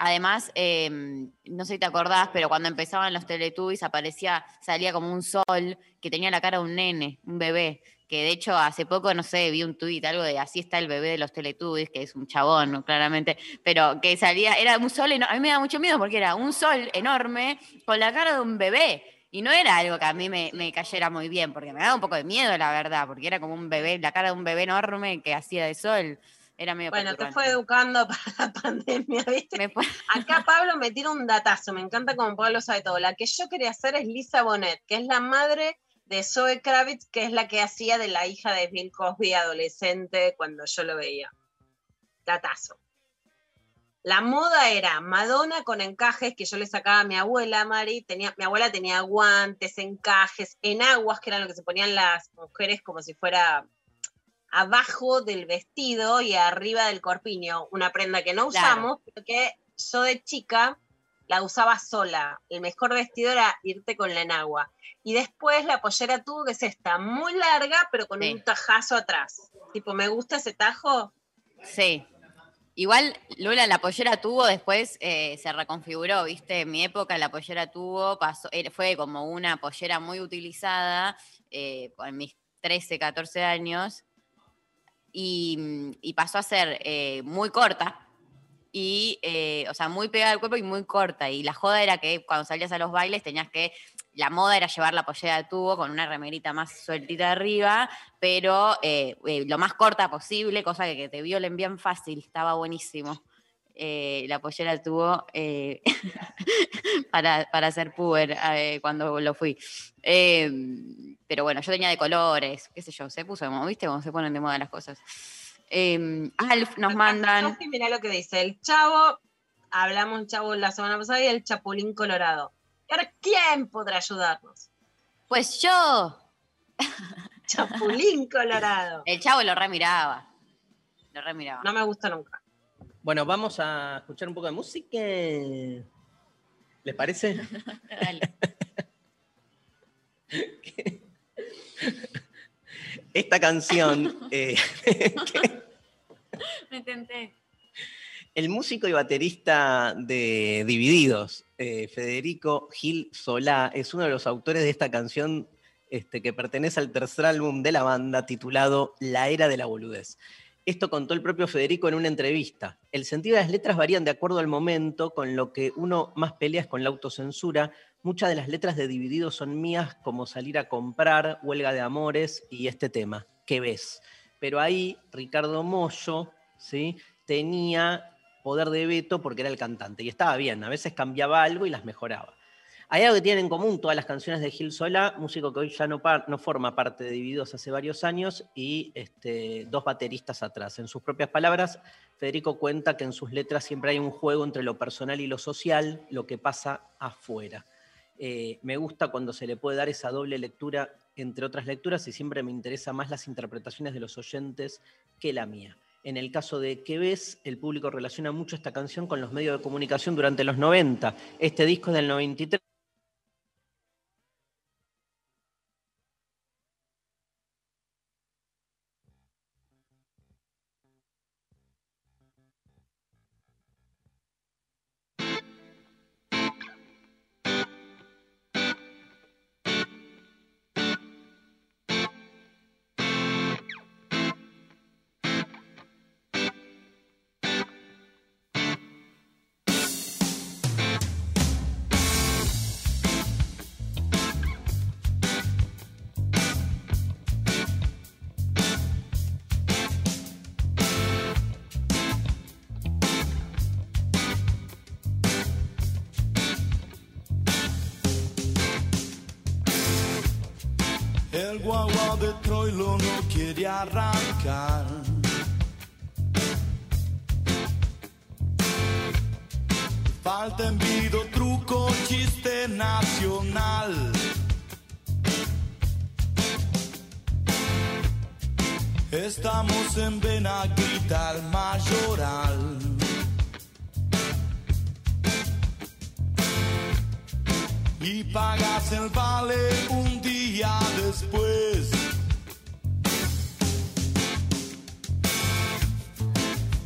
Además, eh, no sé si te acordás, pero cuando empezaban los Teletubbies aparecía, salía como un sol que tenía la cara de un nene, un bebé. Que de hecho hace poco, no sé, vi un tuit, algo de así está el bebé de los Teletubbies, que es un chabón, ¿no? claramente, pero que salía, era un sol, a mí me da mucho miedo porque era un sol enorme con la cara de un bebé. Y no era algo que a mí me, me cayera muy bien, porque me daba un poco de miedo, la verdad, porque era como un bebé, la cara de un bebé enorme que hacía de sol. Era medio Bueno, te fue educando para la pandemia, ¿viste? Fue- Acá Pablo me tira un datazo, me encanta como Pablo sabe todo. La que yo quería hacer es Lisa Bonet, que es la madre de Zoe Kravitz, que es la que hacía de la hija de Bill Cosby adolescente cuando yo lo veía. Datazo. La moda era Madonna con encajes que yo le sacaba a mi abuela, Mari. Tenía, mi abuela tenía guantes, encajes, enaguas, que eran lo que se ponían las mujeres como si fuera abajo del vestido y arriba del corpiño. Una prenda que no Claro. usamos, pero que yo de chica la usaba sola. El mejor vestido era irte con la enagua. Y después la pollera tuvo que es esta, muy larga, pero con Sí. un tajazo atrás. Tipo, me gusta ese tajo. Sí. Igual Lula la pollera tuvo, después eh, se reconfiguró, ¿viste? En mi época la pollera tuvo, pasó, fue como una pollera muy utilizada eh, en mis 13, 14 años y, y pasó a ser eh, muy corta. Y, eh, o sea, muy pegada al cuerpo y muy corta. Y la joda era que cuando salías a los bailes tenías que, la moda era llevar la pollera de tubo con una remerita más sueltita arriba, pero eh, eh, lo más corta posible, cosa que te violen bien fácil, estaba buenísimo. Eh, la pollera tuvo eh, para, para hacer puber eh, cuando lo fui. Eh, pero bueno, yo tenía de colores, qué sé yo, se puso de moda, ¿viste? Cómo se ponen de moda las cosas. Eh, Alf nos mandan. Mirá lo que dice. El chavo, hablamos un chavo la semana pasada y el chapulín colorado. ¿Y ahora quién podrá ayudarnos? Pues yo. Chapulín colorado. El chavo lo remiraba. Lo remiraba. No me gusta nunca. Bueno, vamos a escuchar un poco de música. ¿Les parece? Dale. Esta canción, eh, Me intenté. el músico y baterista de Divididos, eh, Federico Gil Solá, es uno de los autores de esta canción este, que pertenece al tercer álbum de la banda titulado La Era de la Boludez. Esto contó el propio Federico en una entrevista. El sentido de las letras varían de acuerdo al momento, con lo que uno más pelea es con la autocensura. Muchas de las letras de Divididos son mías, como salir a comprar, huelga de amores y este tema, ¿qué ves? Pero ahí Ricardo Mollo, ¿sí? tenía poder de veto porque era el cantante y estaba bien, a veces cambiaba algo y las mejoraba. Hay algo que tienen en común todas las canciones de Gil Solá, músico que hoy ya no forma parte de Divididos hace varios años, y este, dos bateristas atrás. En sus propias palabras, Federico cuenta que en sus letras siempre hay un juego entre lo personal y lo social, lo que pasa afuera. Eh, me gusta cuando se le puede dar esa doble lectura entre otras lecturas y siempre me interesa más las interpretaciones de los oyentes que la mía. En el caso de ¿Qué ves? El público relaciona mucho esta canción con los medios de comunicación durante los 90. Este disco es del 93. guagua de Troilo no quiere arrancar. Falta envido, truco, chiste nacional. Estamos en Benaguita, al mayoral. y pagas el vale un día después.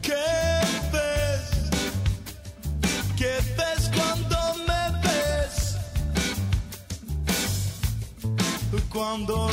¿Qué ves? ¿Qué ves cuando me ves? Cuando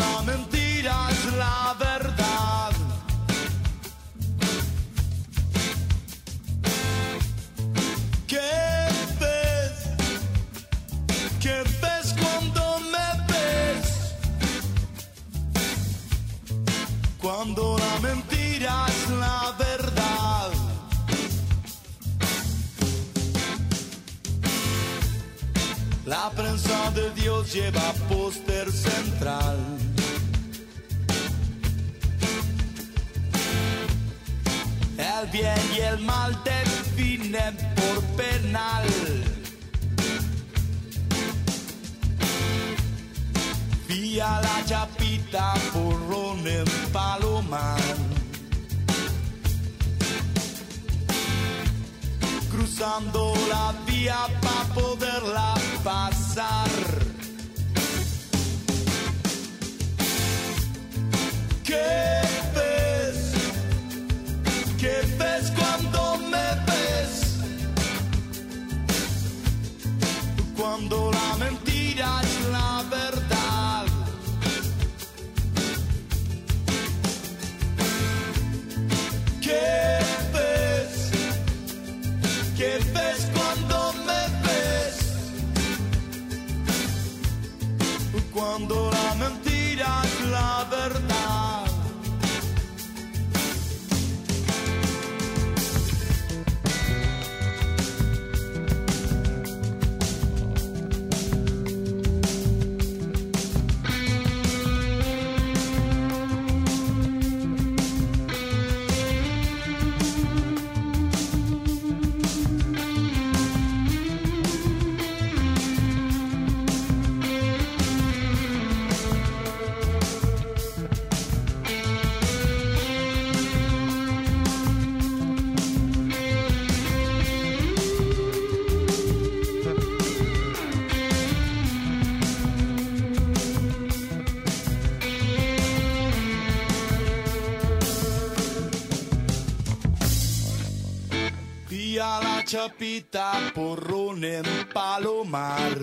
chapita porrón en Palomar.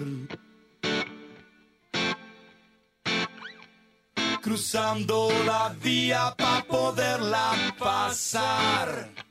Cruzando la vía para poderla pasar.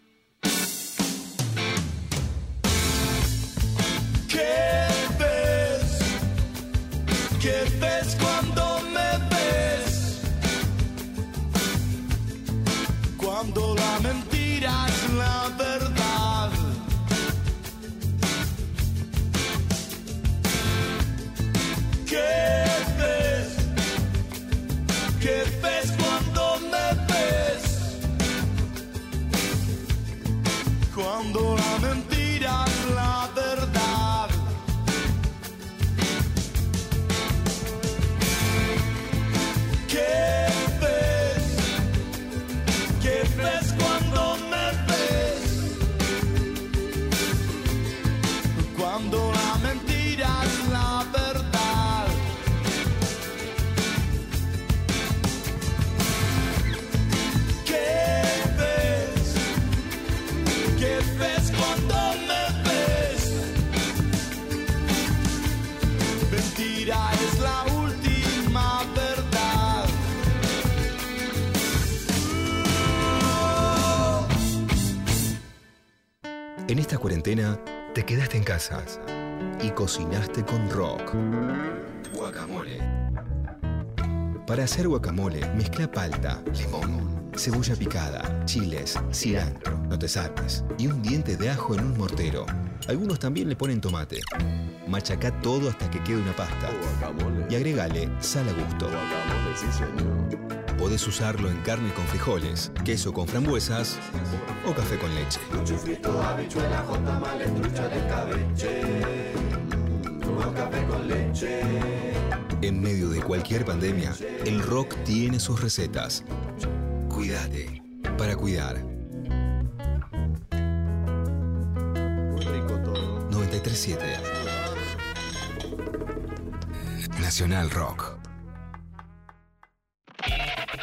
y cocinaste con rock. Guacamole. Para hacer guacamole, mezcla palta, limón, cebolla picada, chiles, cilantro, no te saltes, y un diente de ajo en un mortero. Algunos también le ponen tomate. Machaca todo hasta que quede una pasta. Y agregale sal a gusto. Guacamole, sí señor. Podés usarlo en carne con frijoles, queso con frambuesas o café con leche. En medio de cualquier pandemia, el rock tiene sus recetas. Cuídate para cuidar. 937 Nacional Rock.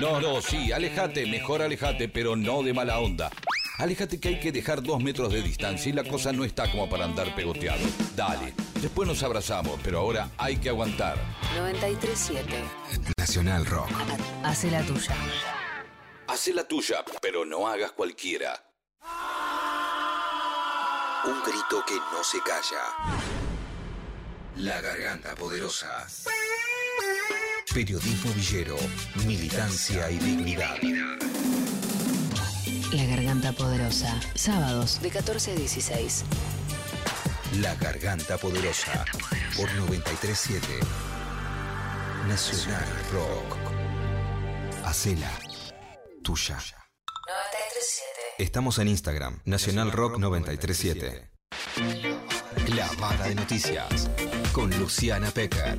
No, no, sí, alejate, mejor alejate, pero no de mala onda. Alejate que hay que dejar dos metros de distancia y la cosa no está como para andar pegoteado. Dale, después nos abrazamos, pero ahora hay que aguantar. 937. Nacional Rock. Hace la tuya. Hacé la tuya, pero no hagas cualquiera. Un grito que no se calla. La garganta poderosa. Periodismo villero, militancia y dignidad. La Garganta Poderosa. Sábados de 14 a 16. La garganta poderosa. Por 937. Nacional Rock. Hacela tuya. 937. Estamos en Instagram, Nacional Rock 937. Clavada de noticias con Luciana Pecker.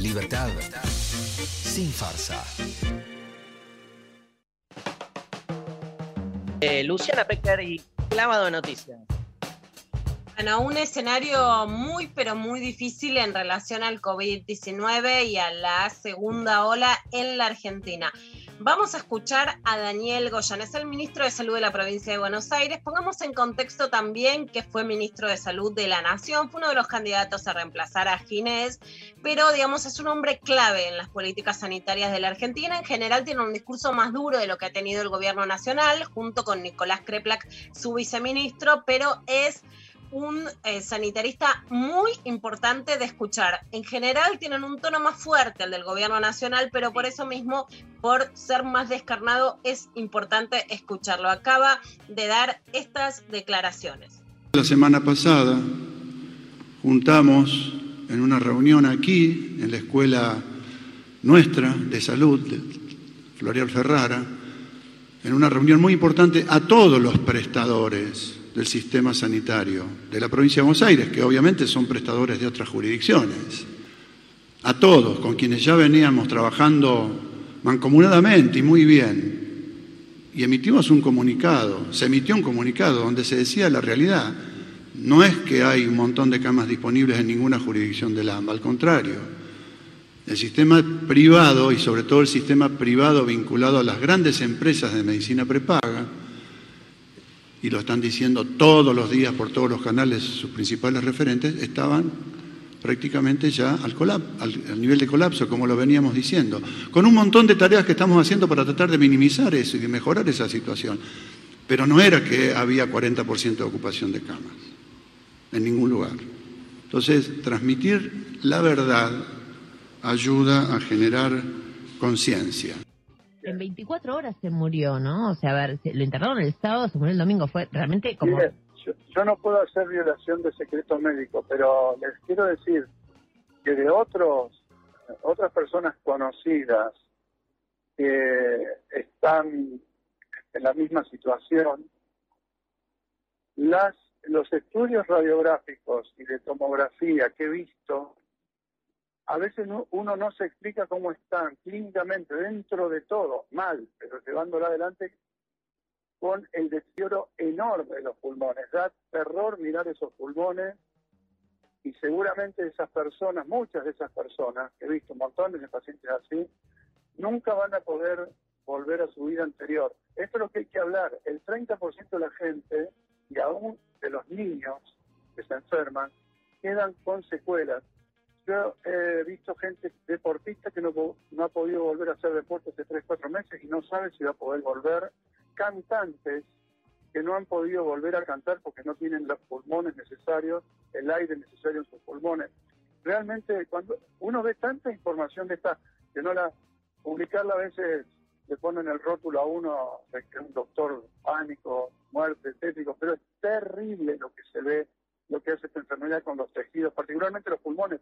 Libertad sin farsa. Eh, Luciana Pecker y clavado de noticias. Bueno, un escenario muy, pero muy difícil en relación al COVID-19 y a la segunda ola en la Argentina. Vamos a escuchar a Daniel Goyan, es el ministro de Salud de la provincia de Buenos Aires. Pongamos en contexto también que fue ministro de Salud de la Nación, fue uno de los candidatos a reemplazar a Ginés, pero digamos es un hombre clave en las políticas sanitarias de la Argentina. En general tiene un discurso más duro de lo que ha tenido el gobierno nacional, junto con Nicolás Kreplak, su viceministro, pero es un eh, sanitarista muy importante de escuchar. En general tienen un tono más fuerte el del gobierno nacional, pero por eso mismo, por ser más descarnado, es importante escucharlo. Acaba de dar estas declaraciones. La semana pasada juntamos en una reunión aquí, en la escuela nuestra de salud, de Florial Ferrara, en una reunión muy importante a todos los prestadores del sistema sanitario de la provincia de Buenos Aires, que obviamente son prestadores de otras jurisdicciones, a todos, con quienes ya veníamos trabajando mancomunadamente y muy bien, y emitimos un comunicado, se emitió un comunicado donde se decía la realidad. No es que hay un montón de camas disponibles en ninguna jurisdicción del AMBA, al contrario. El sistema privado y sobre todo el sistema privado vinculado a las grandes empresas de medicina prepaga, y lo están diciendo todos los días por todos los canales sus principales referentes, estaban prácticamente ya al, al, nivel de colapso, como lo veníamos diciendo, con un montón de tareas que estamos haciendo para tratar de minimizar eso y de mejorar esa situación. Pero no era que había 40% de ocupación de camas, en ningún lugar. Entonces, transmitir la verdad ayuda a generar conciencia en 24 horas se murió, ¿no? O sea, a ver, lo internaron el sábado, se murió el domingo, fue realmente como... Mire, yo, yo, no puedo hacer violación de secreto médico, pero les quiero decir que de otros, otras personas conocidas que están en la misma situación, las, los estudios radiográficos y de tomografía que he visto a veces no, uno no se explica cómo están clínicamente dentro de todo, mal, pero llevándola adelante con el deterioro enorme de los pulmones. Da terror mirar esos pulmones y seguramente esas personas, muchas de esas personas, he visto montones de pacientes así, nunca van a poder volver a su vida anterior. Esto es lo que hay que hablar. El 30% de la gente, y aún de los niños que se enferman, quedan con secuelas yo he visto gente deportista que no, no ha podido volver a hacer deporte hace 3, 4 meses y no sabe si va a poder volver. Cantantes que no han podido volver a cantar porque no tienen los pulmones necesarios, el aire necesario en sus pulmones. Realmente, cuando uno ve tanta información de esta que no la publicarla a veces le ponen el rótulo a uno un doctor pánico, muerte, tétrico, pero es terrible lo que se ve, lo que hace esta enfermedad con los tejidos, particularmente los pulmones.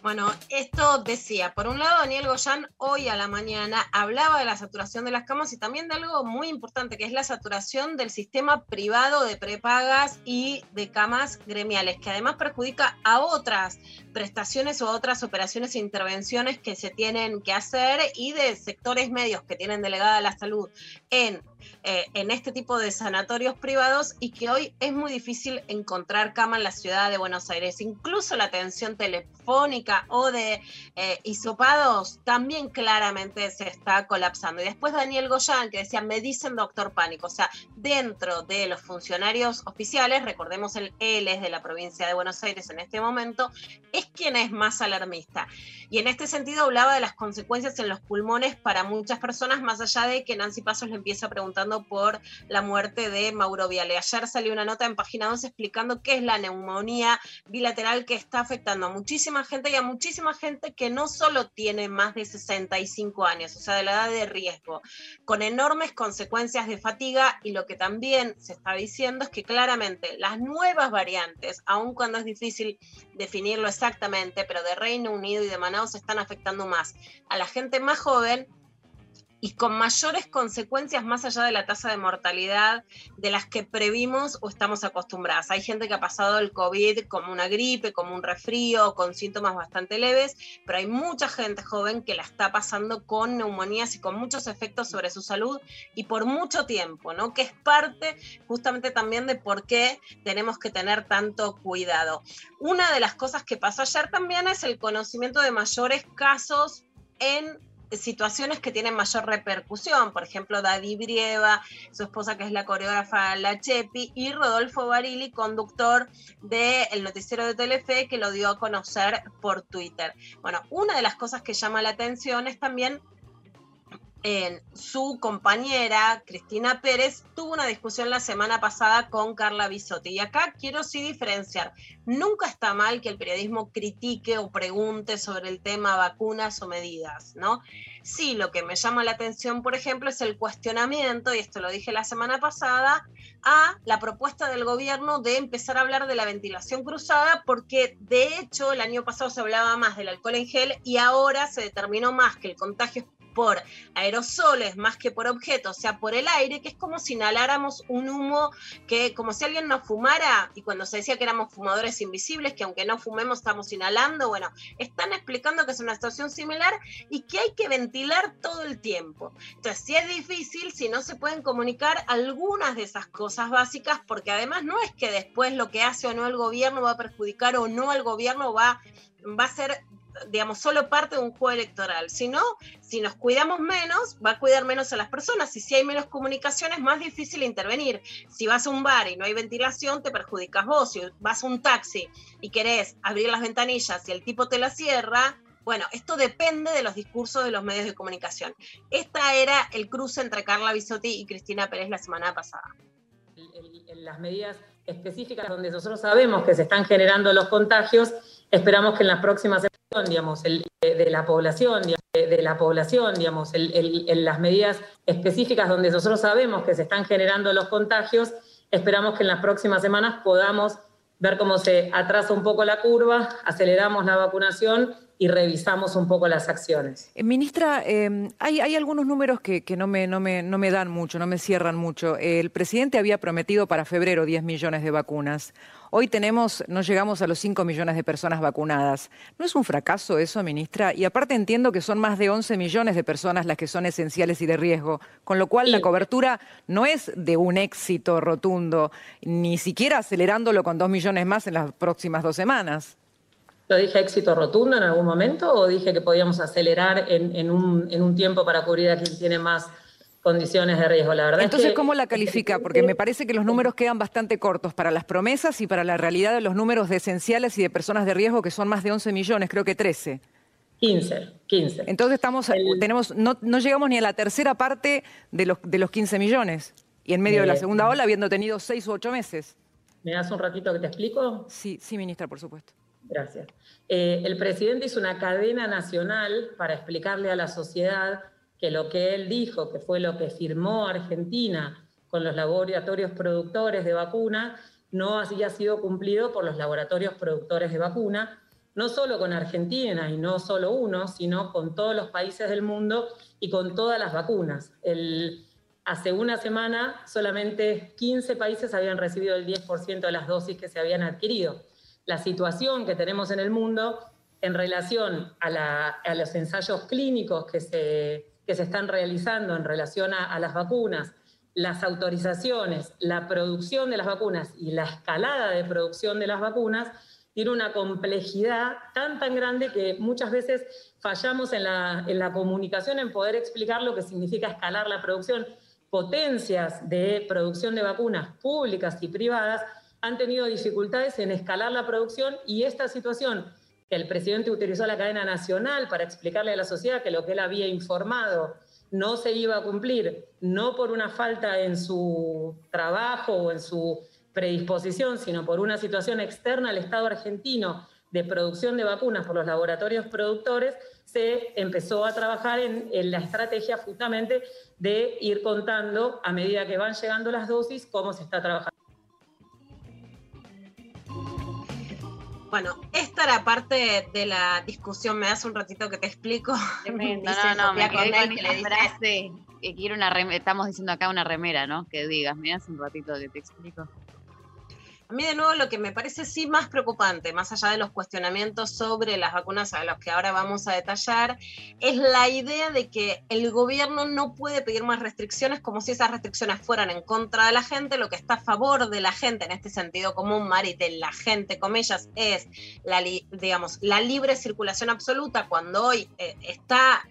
Bueno, esto decía, por un lado, Daniel Goyán hoy a la mañana hablaba de la saturación de las camas y también de algo muy importante, que es la saturación del sistema privado de prepagas y de camas gremiales, que además perjudica a otras prestaciones a otras operaciones e intervenciones que se tienen que hacer y de sectores medios que tienen delegada la salud en eh, en este tipo de sanatorios privados y que hoy es muy difícil encontrar cama en la ciudad de Buenos Aires. Incluso la atención telefónica o de eh, hisopados también claramente se está colapsando. Y después Daniel Goyán que decía, me dicen doctor pánico, o sea, dentro de los funcionarios oficiales, recordemos el él es de la provincia de Buenos Aires en este momento, es quien es más alarmista. Y en este sentido hablaba de las consecuencias en los pulmones para muchas personas, más allá de que Nancy Pasos le empieza a preguntar por la muerte de Mauro Viale. Ayer salió una nota en página 12 explicando qué es la neumonía bilateral que está afectando a muchísima gente y a muchísima gente que no solo tiene más de 65 años, o sea, de la edad de riesgo, con enormes consecuencias de fatiga y lo que también se está diciendo es que claramente las nuevas variantes, aun cuando es difícil definirlo exactamente, pero de Reino Unido y de Manaus están afectando más a la gente más joven y con mayores consecuencias más allá de la tasa de mortalidad de las que previmos o estamos acostumbradas. Hay gente que ha pasado el COVID como una gripe, como un resfrío, con síntomas bastante leves, pero hay mucha gente joven que la está pasando con neumonías y con muchos efectos sobre su salud y por mucho tiempo, ¿no? Que es parte justamente también de por qué tenemos que tener tanto cuidado. Una de las cosas que pasó ayer también es el conocimiento de mayores casos en situaciones que tienen mayor repercusión, por ejemplo, Daddy Brieva, su esposa que es la coreógrafa La Chepi, y Rodolfo Barili, conductor del noticiero de Telefe, que lo dio a conocer por Twitter. Bueno, una de las cosas que llama la atención es también su compañera Cristina Pérez tuvo una discusión la semana pasada con Carla Bisotti. Y acá quiero sí diferenciar. Nunca está mal que el periodismo critique o pregunte sobre el tema vacunas o medidas, ¿no? Sí, lo que me llama la atención, por ejemplo, es el cuestionamiento, y esto lo dije la semana pasada, a la propuesta del gobierno de empezar a hablar de la ventilación cruzada, porque de hecho el año pasado se hablaba más del alcohol en gel y ahora se determinó más que el contagio por aerosoles más que por objetos, o sea, por el aire, que es como si inhaláramos un humo que, como si alguien nos fumara, y cuando se decía que éramos fumadores invisibles, que aunque no fumemos estamos inhalando, bueno, están explicando que es una situación similar y que hay que ventilar todo el tiempo. Entonces, si es difícil, si no se pueden comunicar algunas de esas cosas básicas, porque además no es que después lo que hace o no el gobierno va a perjudicar o no al gobierno va va a ser digamos, solo parte de un juego electoral, sino si nos cuidamos menos, va a cuidar menos a las personas y si hay menos comunicación es más difícil intervenir. Si vas a un bar y no hay ventilación, te perjudicas vos. Si vas a un taxi y querés abrir las ventanillas y el tipo te la cierra, bueno, esto depende de los discursos de los medios de comunicación. Esta era el cruce entre Carla Bisotti y Cristina Pérez la semana pasada. Las medidas específicas donde nosotros sabemos que se están generando los contagios, esperamos que en las próximas digamos, el, de, la población, de, la población, digamos, en las medidas específicas donde nosotros sabemos que se están generando los contagios, esperamos que en las próximas semanas podamos ver cómo se atrasa un poco la curva, aceleramos la vacunación y revisamos un poco las acciones. Eh, ministra, em, hay, hay, algunos números que, que no, me, no, me, no, me, dan mucho, no me cierran mucho. El presidente había prometido para febrero 10 millones de vacunas. Hoy tenemos, no llegamos a los 5 millones de personas vacunadas. ¿No es un fracaso eso, ministra? Y aparte entiendo que son más de 11 millones de personas las que son esenciales y de riesgo, con lo cual la cobertura no es de un éxito rotundo, ni siquiera acelerándolo con 2 millones más en las próximas dos semanas. ¿Lo dije éxito rotundo en algún momento o dije que podíamos acelerar en, un, tiempo para cubrir a quien tiene más condiciones de riesgo? La verdad Entonces, es que, ¿cómo la califica? Porque me parece que los números quedan bastante cortos para las promesas y para la realidad de los números de esenciales y de personas de riesgo, que son más de 11 millones, creo que 13. 15, 15. Entonces estamos, tenemos, no, llegamos ni a la tercera parte de los, de los 15 millones. Y en medio de la segunda ola, habiendo tenido seis u ocho meses. ¿Me das un ratito que te explico? Sí, sí, ministra, por supuesto. Gracias. Eh, el presidente hizo una cadena nacional para explicarle a la sociedad que lo que él dijo, que fue lo que firmó Argentina con los laboratorios productores de vacuna, no había sido cumplido por los laboratorios productores de vacuna, no solo con Argentina y no solo uno, sino con todos los países del mundo y con todas las vacunas. Hace una semana solamente 15 países habían recibido el 10% de las dosis que se habían adquirido. La situación que tenemos en el mundo en relación a, los ensayos clínicos que se, que se, están realizando en relación a, a las vacunas, las autorizaciones, la producción de las vacunas y la escalada de producción de las vacunas, tiene una complejidad tan, tan grande que muchas veces fallamos en la, en la comunicación, en poder explicar lo que significa escalar la producción. Potencias de producción de vacunas públicas y privadas han tenido dificultades en escalar la producción y esta situación que el presidente utilizó la cadena nacional para explicarle a la sociedad que lo que él había informado no se iba a cumplir, no por una falta en su trabajo o en su predisposición, sino por una situación externa al Estado argentino de producción de vacunas por los laboratorios productores, se empezó a trabajar en, la estrategia justamente de ir contando a medida que van llegando las dosis cómo se está trabajando. Bueno, esta era parte de la discusión. Me das un ratito que te explico. no, no, me quedé con esa frase que quiero una estamos diciendo acá una remera, ¿no? Que digas, me das un ratito que te explico. A mí de nuevo lo que me parece sí más preocupante, más allá de los cuestionamientos sobre las vacunas a los que ahora vamos a detallar, es la idea de que el gobierno no puede pedir más restricciones como si esas restricciones fueran en contra de la gente, lo que está a favor de la gente en este sentido común, Mari, de la gente, comillas, es la, digamos, la libre circulación absoluta cuando hoy eh, está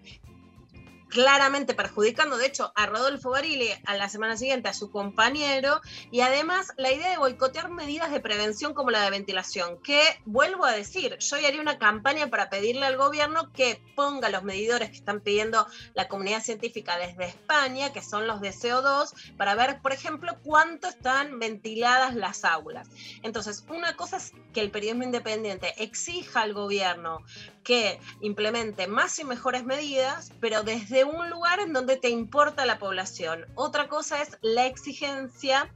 claramente perjudicando, de hecho, a Rodolfo Barile a la semana siguiente a su compañero, y además la idea de boicotear medidas de prevención como la de ventilación, que vuelvo a decir, yo haría una campaña para pedirle al gobierno que ponga los medidores que están pidiendo la comunidad científica desde España, que son los de CO2, para ver, por ejemplo, cuánto están ventiladas las aulas. Entonces, una cosa es que el periodismo independiente exija al gobierno que implemente más y mejores medidas, pero desde un lugar en donde te importa la población. Otra cosa es la exigencia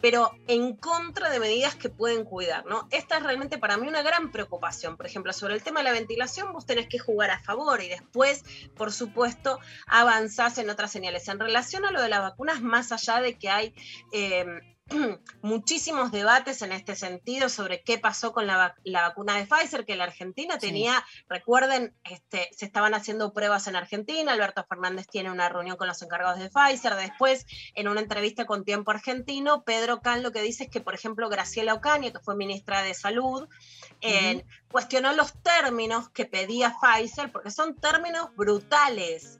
pero en contra de medidas que pueden cuidar, ¿no? Esta es realmente para mí una gran preocupación. Por ejemplo, sobre el tema de la ventilación, vos tenés que jugar a favor y después, por supuesto, avanzás en otras señales. En relación a lo de las vacunas, más allá de que hay... Eh, muchísimos debates en este sentido sobre qué pasó con la, vacuna de Pfizer, que la Argentina tenía, recuerden, este, se estaban haciendo pruebas en Argentina, Alberto Fernández tiene una reunión con los encargados de Pfizer, después en una entrevista con Tiempo Argentino, Pedro Can lo que dice es que, por ejemplo, Graciela Ocaña, que fue ministra de Salud, cuestionó los términos que pedía Pfizer, porque son términos brutales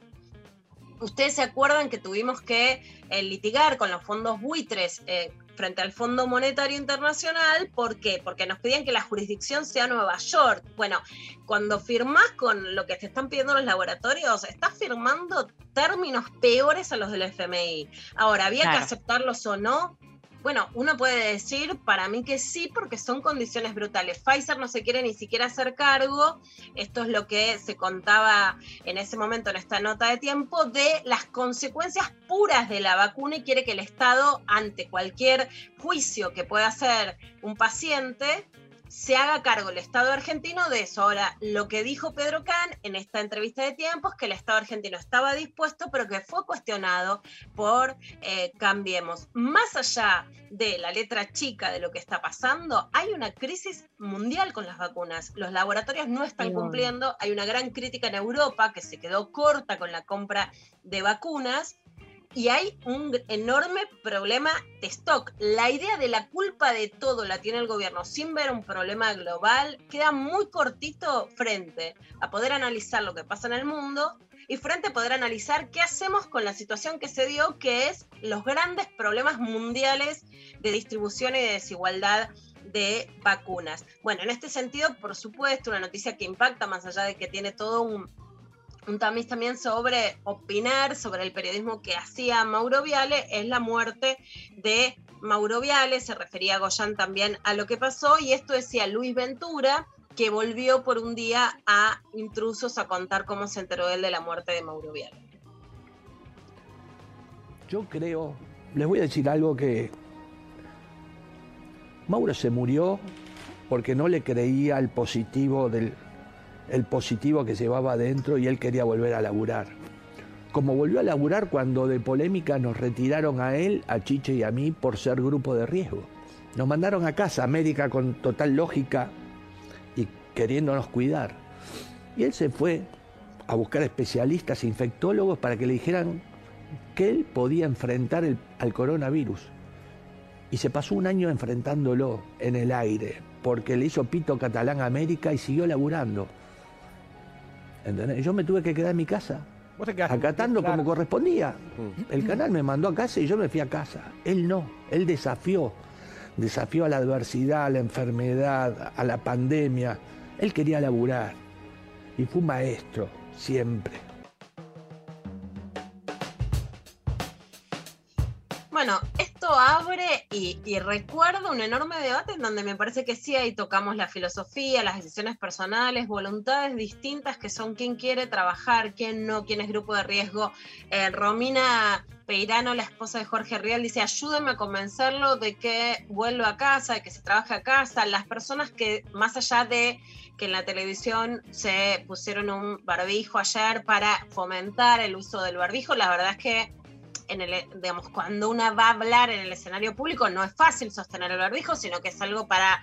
ustedes se acuerdan que tuvimos que eh, litigar con los fondos buitres eh, frente al Fondo Monetario Internacional. ¿Por qué? Porque nos pedían que la jurisdicción sea Nueva York. Bueno, cuando firmás con lo que te están pidiendo los laboratorios, estás firmando términos peores a los del FMI. Ahora, ¿había que aceptarlos o no? Bueno, uno puede decir para mí que sí, porque son condiciones brutales. Pfizer no se quiere ni siquiera hacer cargo, esto es lo que se contaba en ese momento en esta nota de tiempo, de las consecuencias puras de la vacuna y quiere que el Estado, ante cualquier juicio que pueda hacer un paciente, se haga cargo el Estado argentino de eso. Ahora, lo que dijo Pedro Can en esta entrevista de tiempo es que el Estado argentino estaba dispuesto, pero que fue cuestionado por eh, Cambiemos. Más allá de la letra chica de lo que está pasando, hay una crisis mundial con las vacunas. Los laboratorios no están cumpliendo, hay una gran crítica en Europa que se quedó corta con la compra de vacunas y hay un enorme problema de stock. La idea de la culpa de todo la tiene el gobierno sin ver un problema global queda muy cortito frente a poder analizar lo que pasa en el mundo y frente a poder analizar qué hacemos con la situación que se dio, que es los grandes problemas mundiales de distribución y de desigualdad de vacunas. Bueno, en este sentido, por supuesto, una noticia que impacta más allá de que tiene todo un, un tamiz también sobre opinar sobre el periodismo que hacía Mauro Viale es la muerte de Mauro Viale, se refería a Goyan también a lo que pasó y esto decía Luis Ventura, que volvió por un día a intrusos a contar cómo se enteró él de la muerte de Mauro Vial. Yo creo, les voy a decir algo que Mauro se murió porque no le creía el positivo del el positivo que llevaba adentro y él quería volver a laburar. Como volvió a laburar cuando de polémica nos retiraron a él, a Chiche y a mí por ser grupo de riesgo. Nos mandaron a casa, América con total lógica y queriéndonos cuidar. Y él se fue a buscar especialistas, infectólogos, para que le dijeran que él podía enfrentar el- al coronavirus. Y se pasó un año enfrentándolo en el aire, porque le hizo pito catalán a América y siguió laburando. ¿Entendés? Yo me tuve que quedar en mi casa, acatando como correspondía. El canal me mandó a casa y yo me fui a casa. Él no, él desafió. Desafió a la adversidad, a la enfermedad, a la pandemia. Él quería laburar. Y fue un maestro, siempre. Bueno, abre y, y recuerdo un enorme debate en donde me parece que sí, ahí tocamos la filosofía, las decisiones personales, voluntades distintas que son quién quiere trabajar, quién no, quién es grupo de riesgo. Eh, Romina Peirano, la esposa de Jorge Rial, dice, ayúdenme a convencerlo de que vuelva a casa, de que se trabaje a casa. Las personas que, más allá de que en la televisión se pusieron un barbijo ayer para fomentar el uso del barbijo, la verdad es que en el, digamos, cuando una va a hablar en el escenario público no es fácil sostener el barbijo, sino que es algo para,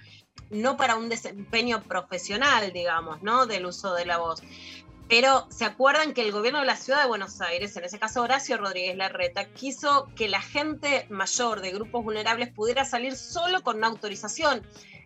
no para un desempeño profesional, digamos, ¿no? Del uso de la voz. Pero se acuerdan que el gobierno de la ciudad de Buenos Aires, en ese caso Horacio Rodríguez Larreta, quiso que la gente mayor de grupos vulnerables pudiera salir solo con una autorización.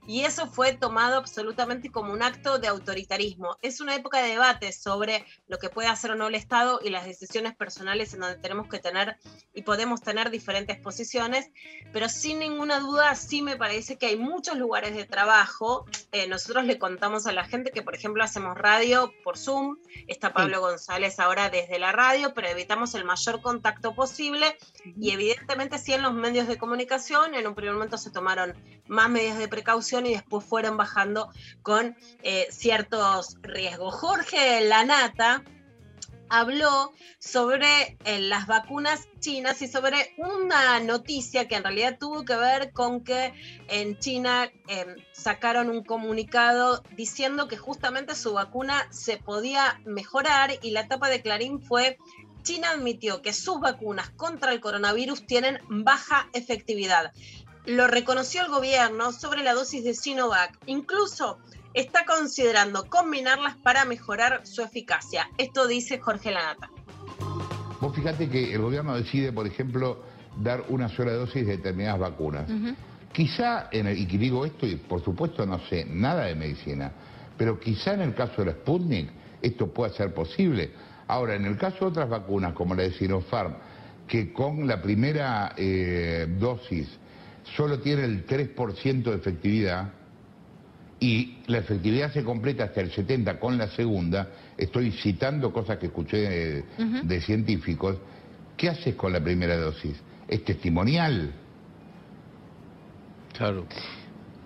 Y eso fue tomado absolutamente como un acto de autoritarismo. Es una época de debate sobre lo que puede hacer o no el Estado y las decisiones personales en donde tenemos que tener y podemos tener diferentes posiciones, pero sin ninguna duda sí me parece que hay muchos lugares de trabajo. Eh, nosotros le contamos a la gente que, por ejemplo, hacemos radio por Zoom, está Pablo González ahora desde la radio, pero evitamos el mayor contacto posible y evidentemente sí en los medios de comunicación, en un primer momento se tomaron más medidas de precaución y después fueron bajando con eh, ciertos riesgos. Jorge Lanata habló sobre eh, las vacunas chinas y sobre una noticia que en realidad tuvo que ver con que en China eh, sacaron un comunicado diciendo que justamente su vacuna se podía mejorar y la etapa de Clarín fue China admitió que sus vacunas contra el coronavirus tienen baja efectividad. Lo reconoció el gobierno sobre la dosis de Sinovac. Incluso está considerando combinarlas para mejorar su eficacia. Esto dice Jorge Lanata. Vos fíjate que el gobierno decide, por ejemplo, dar una sola dosis de determinadas vacunas. Quizá, en el, y que digo esto, y por supuesto no sé nada de medicina, pero quizá en el caso de la Sputnik esto pueda ser posible. Ahora, en el caso de otras vacunas, como la de Sinopharm, que con la primera eh, dosis solo tiene el 3% de efectividad y la efectividad se completa hasta el 70% con la segunda, estoy citando cosas que escuché de, científicos, ¿qué haces con la primera dosis? Es testimonial. Claro.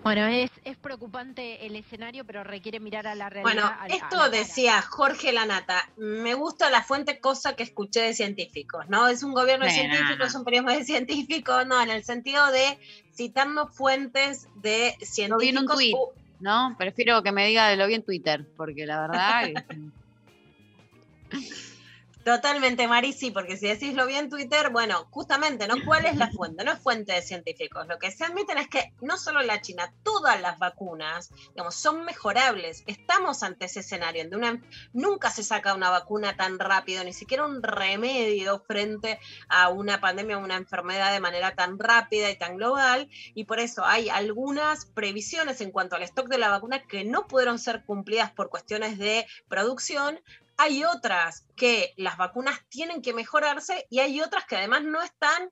Bueno, es, es preocupante el escenario, pero requiere mirar a la realidad. Bueno, a la- a esto decía Jorge Lanata. Me gusta la fuente cosa que escuché de científicos, ¿no? Es un gobierno de Bueno. científicos, es un periodismo de científicos, no, en el sentido de citando fuentes de científicos. Lo vi en un tuit, u- ¿no? Prefiero que me diga lo vi en Twitter, porque la verdad... Totalmente, Mari, sí, porque si decís lo vi en Twitter, bueno, justamente, ¿no? ¿Cuál es la fuente? No es fuente de científicos. Lo que se admiten es que no solo la China, todas las vacunas, digamos, son mejorables. Estamos ante ese escenario. en donde una, nunca se saca una vacuna tan rápido, ni siquiera un remedio frente a una pandemia o una enfermedad de manera tan rápida y tan global. Y por eso hay algunas previsiones en cuanto al stock de la vacuna que no pudieron ser cumplidas por cuestiones de producción, hay otras que las vacunas tienen que mejorarse y hay otras que además no están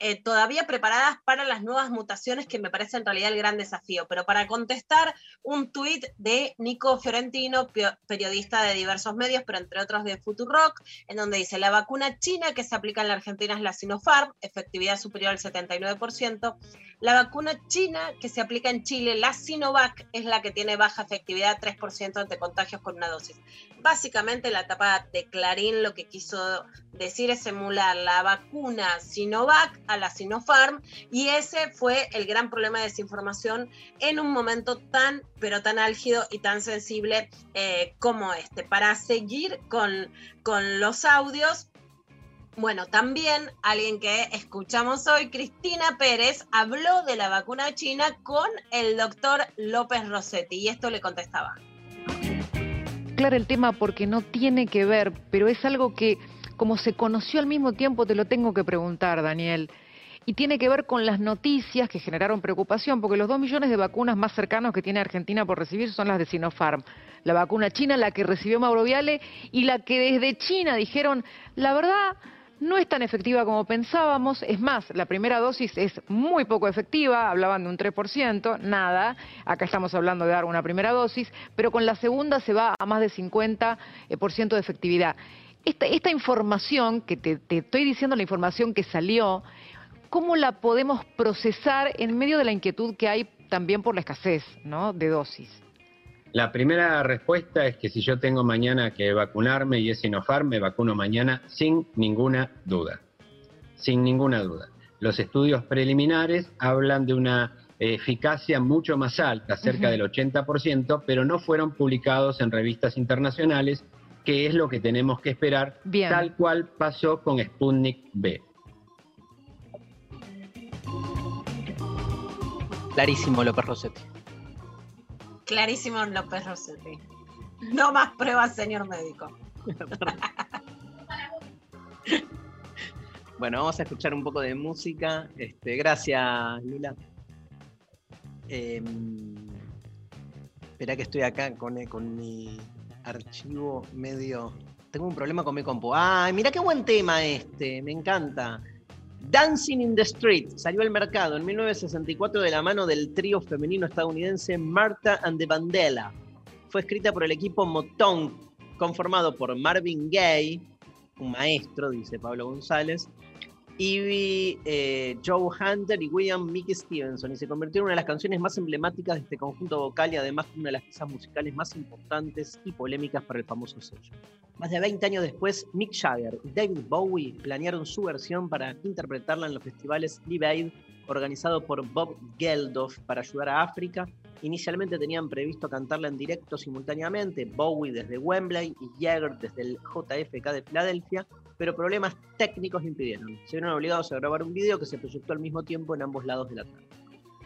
eh, todavía preparadas para las nuevas mutaciones, que me parece en realidad el gran desafío. Pero para contestar un tuit de Nico Fiorentino, periodista de diversos medios, pero entre otros de Futurock, en donde dice, la vacuna china que se aplica en la Argentina es la Sinopharm, efectividad superior al 79%. La vacuna china que se aplica en Chile, la Sinovac, es la que tiene baja efectividad, 3% ante contagios con una dosis. Básicamente la etapa de Clarín lo que quiso decir es emular la vacuna Sinovac a la Sinopharm y ese fue el gran problema de desinformación en un momento tan, pero tan álgido y tan sensible eh, como este. Para seguir con, con los audios, bueno, también alguien que escuchamos hoy, Cristina Pérez, habló de la vacuna china con el doctor López Rossetti y esto le contestaba. Claro el tema porque no tiene que ver, pero es algo que como se conoció al mismo tiempo, te lo tengo que preguntar, Daniel. Y tiene que ver con las noticias que generaron preocupación, porque los dos millones de vacunas más cercanos que tiene Argentina por recibir son las de Sinopharm. La vacuna china, la que recibió Mauro Viale, y la que desde China dijeron, la verdad, no es tan efectiva como pensábamos, es más, la primera dosis es muy poco efectiva, hablaban de un 3%, nada, acá estamos hablando de dar una primera dosis, pero con la segunda se va a más de 50% eh, de efectividad. Esta, información, que te, te estoy diciendo la información que salió, ¿cómo la podemos procesar en medio de la inquietud que hay también por la escasez ¿no? de dosis? La primera respuesta es que si yo tengo mañana que vacunarme y es Sinopharm, me vacuno mañana sin ninguna duda. Sin ninguna duda. Los estudios preliminares hablan de una eficacia mucho más alta, cerca del 80%, pero no fueron publicados en revistas internacionales, que es lo que tenemos que esperar, tal cual pasó con Sputnik B. Clarísimo, López Rossetti. Clarísimo López Rossetti. No más pruebas, señor médico. bueno, vamos a escuchar un poco de música. Este, gracias, Lula. Em, espera que estoy acá con, eh, con mi archivo medio. Tengo un problema con mi compu. ¡Ay, mira qué buen tema este! Me encanta. Dancing in the Street salió al mercado en 1964 de la mano del trío femenino estadounidense Martha and the Vandella. Fue escrita por el equipo Motown, conformado por Marvin Gaye, un maestro, dice Pablo González, Ivy, eh, Joe Hunter y William Mickey Stevenson, y se convirtió en una de las canciones más emblemáticas de este conjunto vocal y además una de las piezas musicales más importantes y polémicas para el famoso sello. Más de 20 años después, Mick Jagger y David Bowie planearon su versión para interpretarla en los festivales Live Aid, organizado por Bob Geldof para ayudar a África. Inicialmente tenían previsto cantarla en directo simultáneamente, Bowie desde Wembley y Jagger desde el JFK de Filadelfia, pero problemas técnicos impidieron. Se vieron obligados a grabar un video que se proyectó al mismo tiempo en ambos lados de la Atlántico.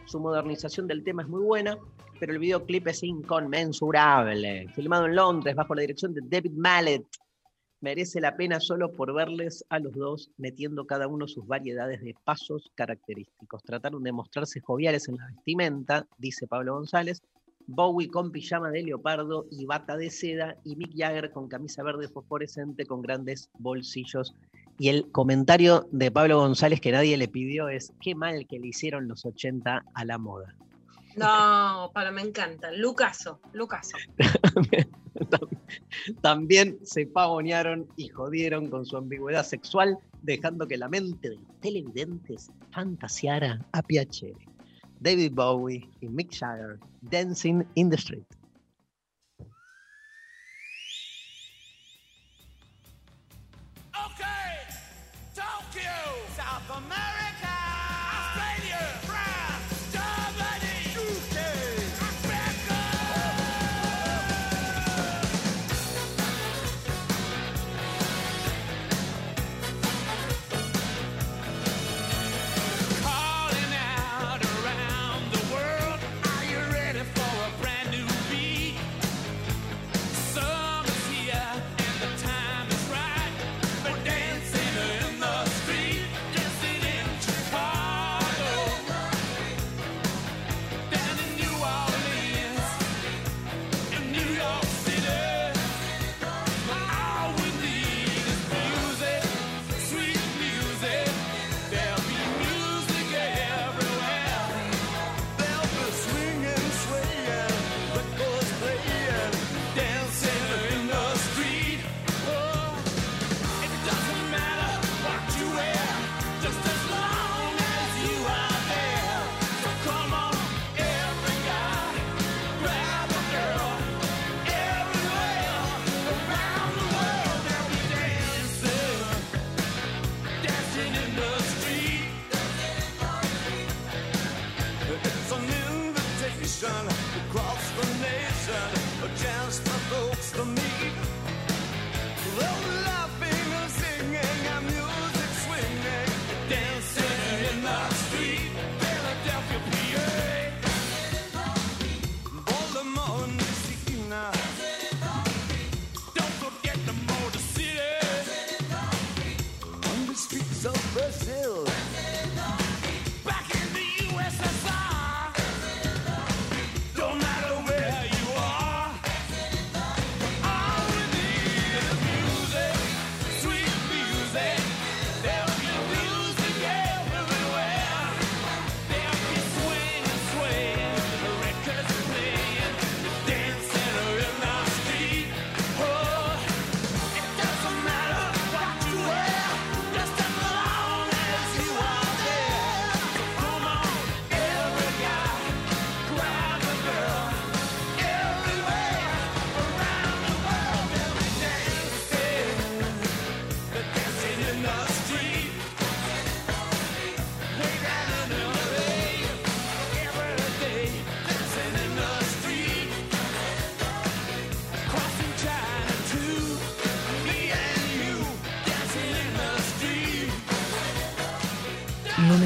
Su modernización del tema es muy buena, pero el videoclip es inconmensurable. Filmado en Londres bajo la dirección de David Mallet, merece la pena solo por verles a los dos metiendo cada uno sus variedades de pasos característicos. Trataron de mostrarse joviales en la vestimenta, dice Pablo González. Bowie con pijama de leopardo y bata de seda y Mick Jagger con camisa verde fosforescente con grandes bolsillos y el comentario de Pablo González que nadie le pidió es, qué mal que le hicieron los 80 a la moda. No, Pablo, me encanta. Lucaso, Lucaso. También se pavonearon y jodieron con su ambigüedad sexual, dejando que la mente de los televidentes fantaseara a Piacere. David Bowie y Mick Jagger, Dancing in the Street.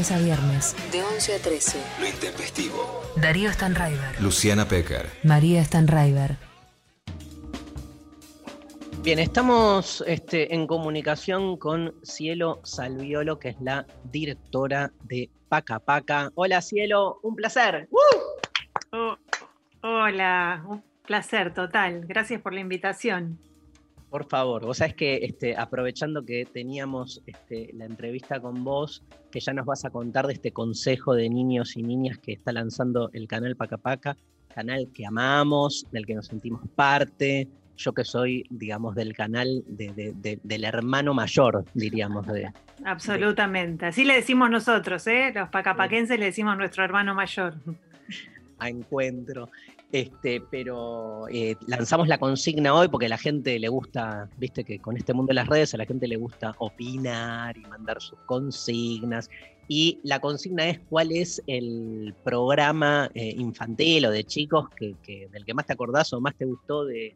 Lunes a viernes, de 11 a 13. Lo intempestivo. Darío Stanraiver. Luciana Pecker. María Stanraiver. Bien, estamos este, en comunicación con Cielo Salviolo, que es la directora de Paca Paca. Hola Cielo, un placer. Oh, hola, un placer total. Gracias por la invitación. Por favor, vos sabés que este, aprovechando que teníamos este, la entrevista con vos, que ya nos vas a contar de este consejo de niños y niñas que está lanzando el canal Paca Paca, canal que amamos, del que nos sentimos parte. Yo que soy, digamos, del canal de- de- de- del hermano mayor, diríamos. De, Absolutamente. Así le decimos nosotros, ¿eh? Los pacapaquenses le decimos nuestro hermano mayor. a encuentro. Este, pero eh, lanzamos la consigna hoy porque a la gente le gusta, viste que con este mundo de las redes a la gente le gusta opinar y mandar sus consignas. Y la consigna es cuál es el programa eh, infantil o de chicos que, del que más te acordás o más te gustó de,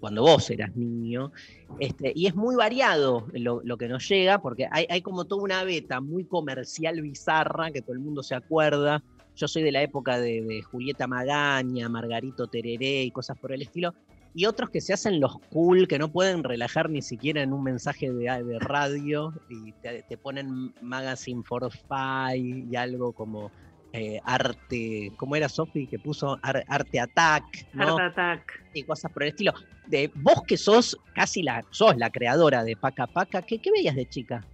cuando vos eras niño. Este, y es muy variado lo, lo que nos llega, porque hay, hay como toda una beta muy comercial bizarra que todo el mundo se acuerda. Yo soy de la época de, de Julieta Magaña, Margarito Tereré y cosas por el estilo. Y otros que se hacen los cool, que no pueden relajar ni siquiera en un mensaje de, de radio y te, te ponen Magazine for Five y algo como eh, arte, ¿cómo era Sofi que puso Ar- arte attack? ¿no? Art Attack. y cosas por el estilo. De vos que sos casi la, sos la creadora de Paca Paca, ¿qué, qué veías de chica?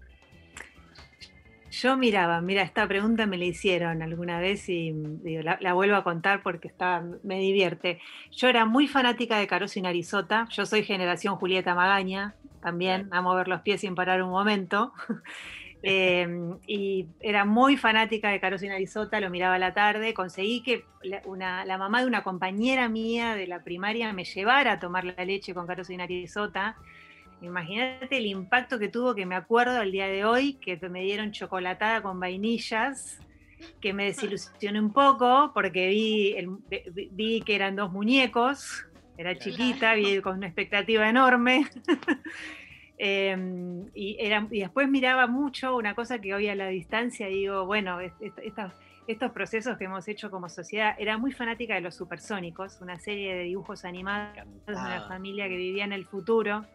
Yo miraba, mira, esta pregunta me la hicieron alguna vez y digo, la, la vuelvo a contar porque está, me divierte. Yo era muy fanática de Caroso y Narizota. Yo soy generación Julieta Magaña, también, a mover los pies sin parar un momento. Eh, y era muy fanática de Caroso y Narizota, lo miraba a la tarde. Conseguí que la, una- la mamá de una compañera mía de la primaria me llevara a tomar la leche con Caroso y Narizota. Imagínate el impacto que tuvo, que me acuerdo al día de hoy, que me dieron chocolatada con vainillas, que me desilusioné un poco porque vi, el- vi- que eran dos muñecos, era chiquita, vi con una expectativa enorme. Eh, y, era, y después miraba mucho una cosa que hoy a la distancia digo, bueno, es- es- estas- estos procesos que hemos hecho como sociedad, era muy fanática de los supersónicos, una serie de dibujos animados de una familia que vivía en el futuro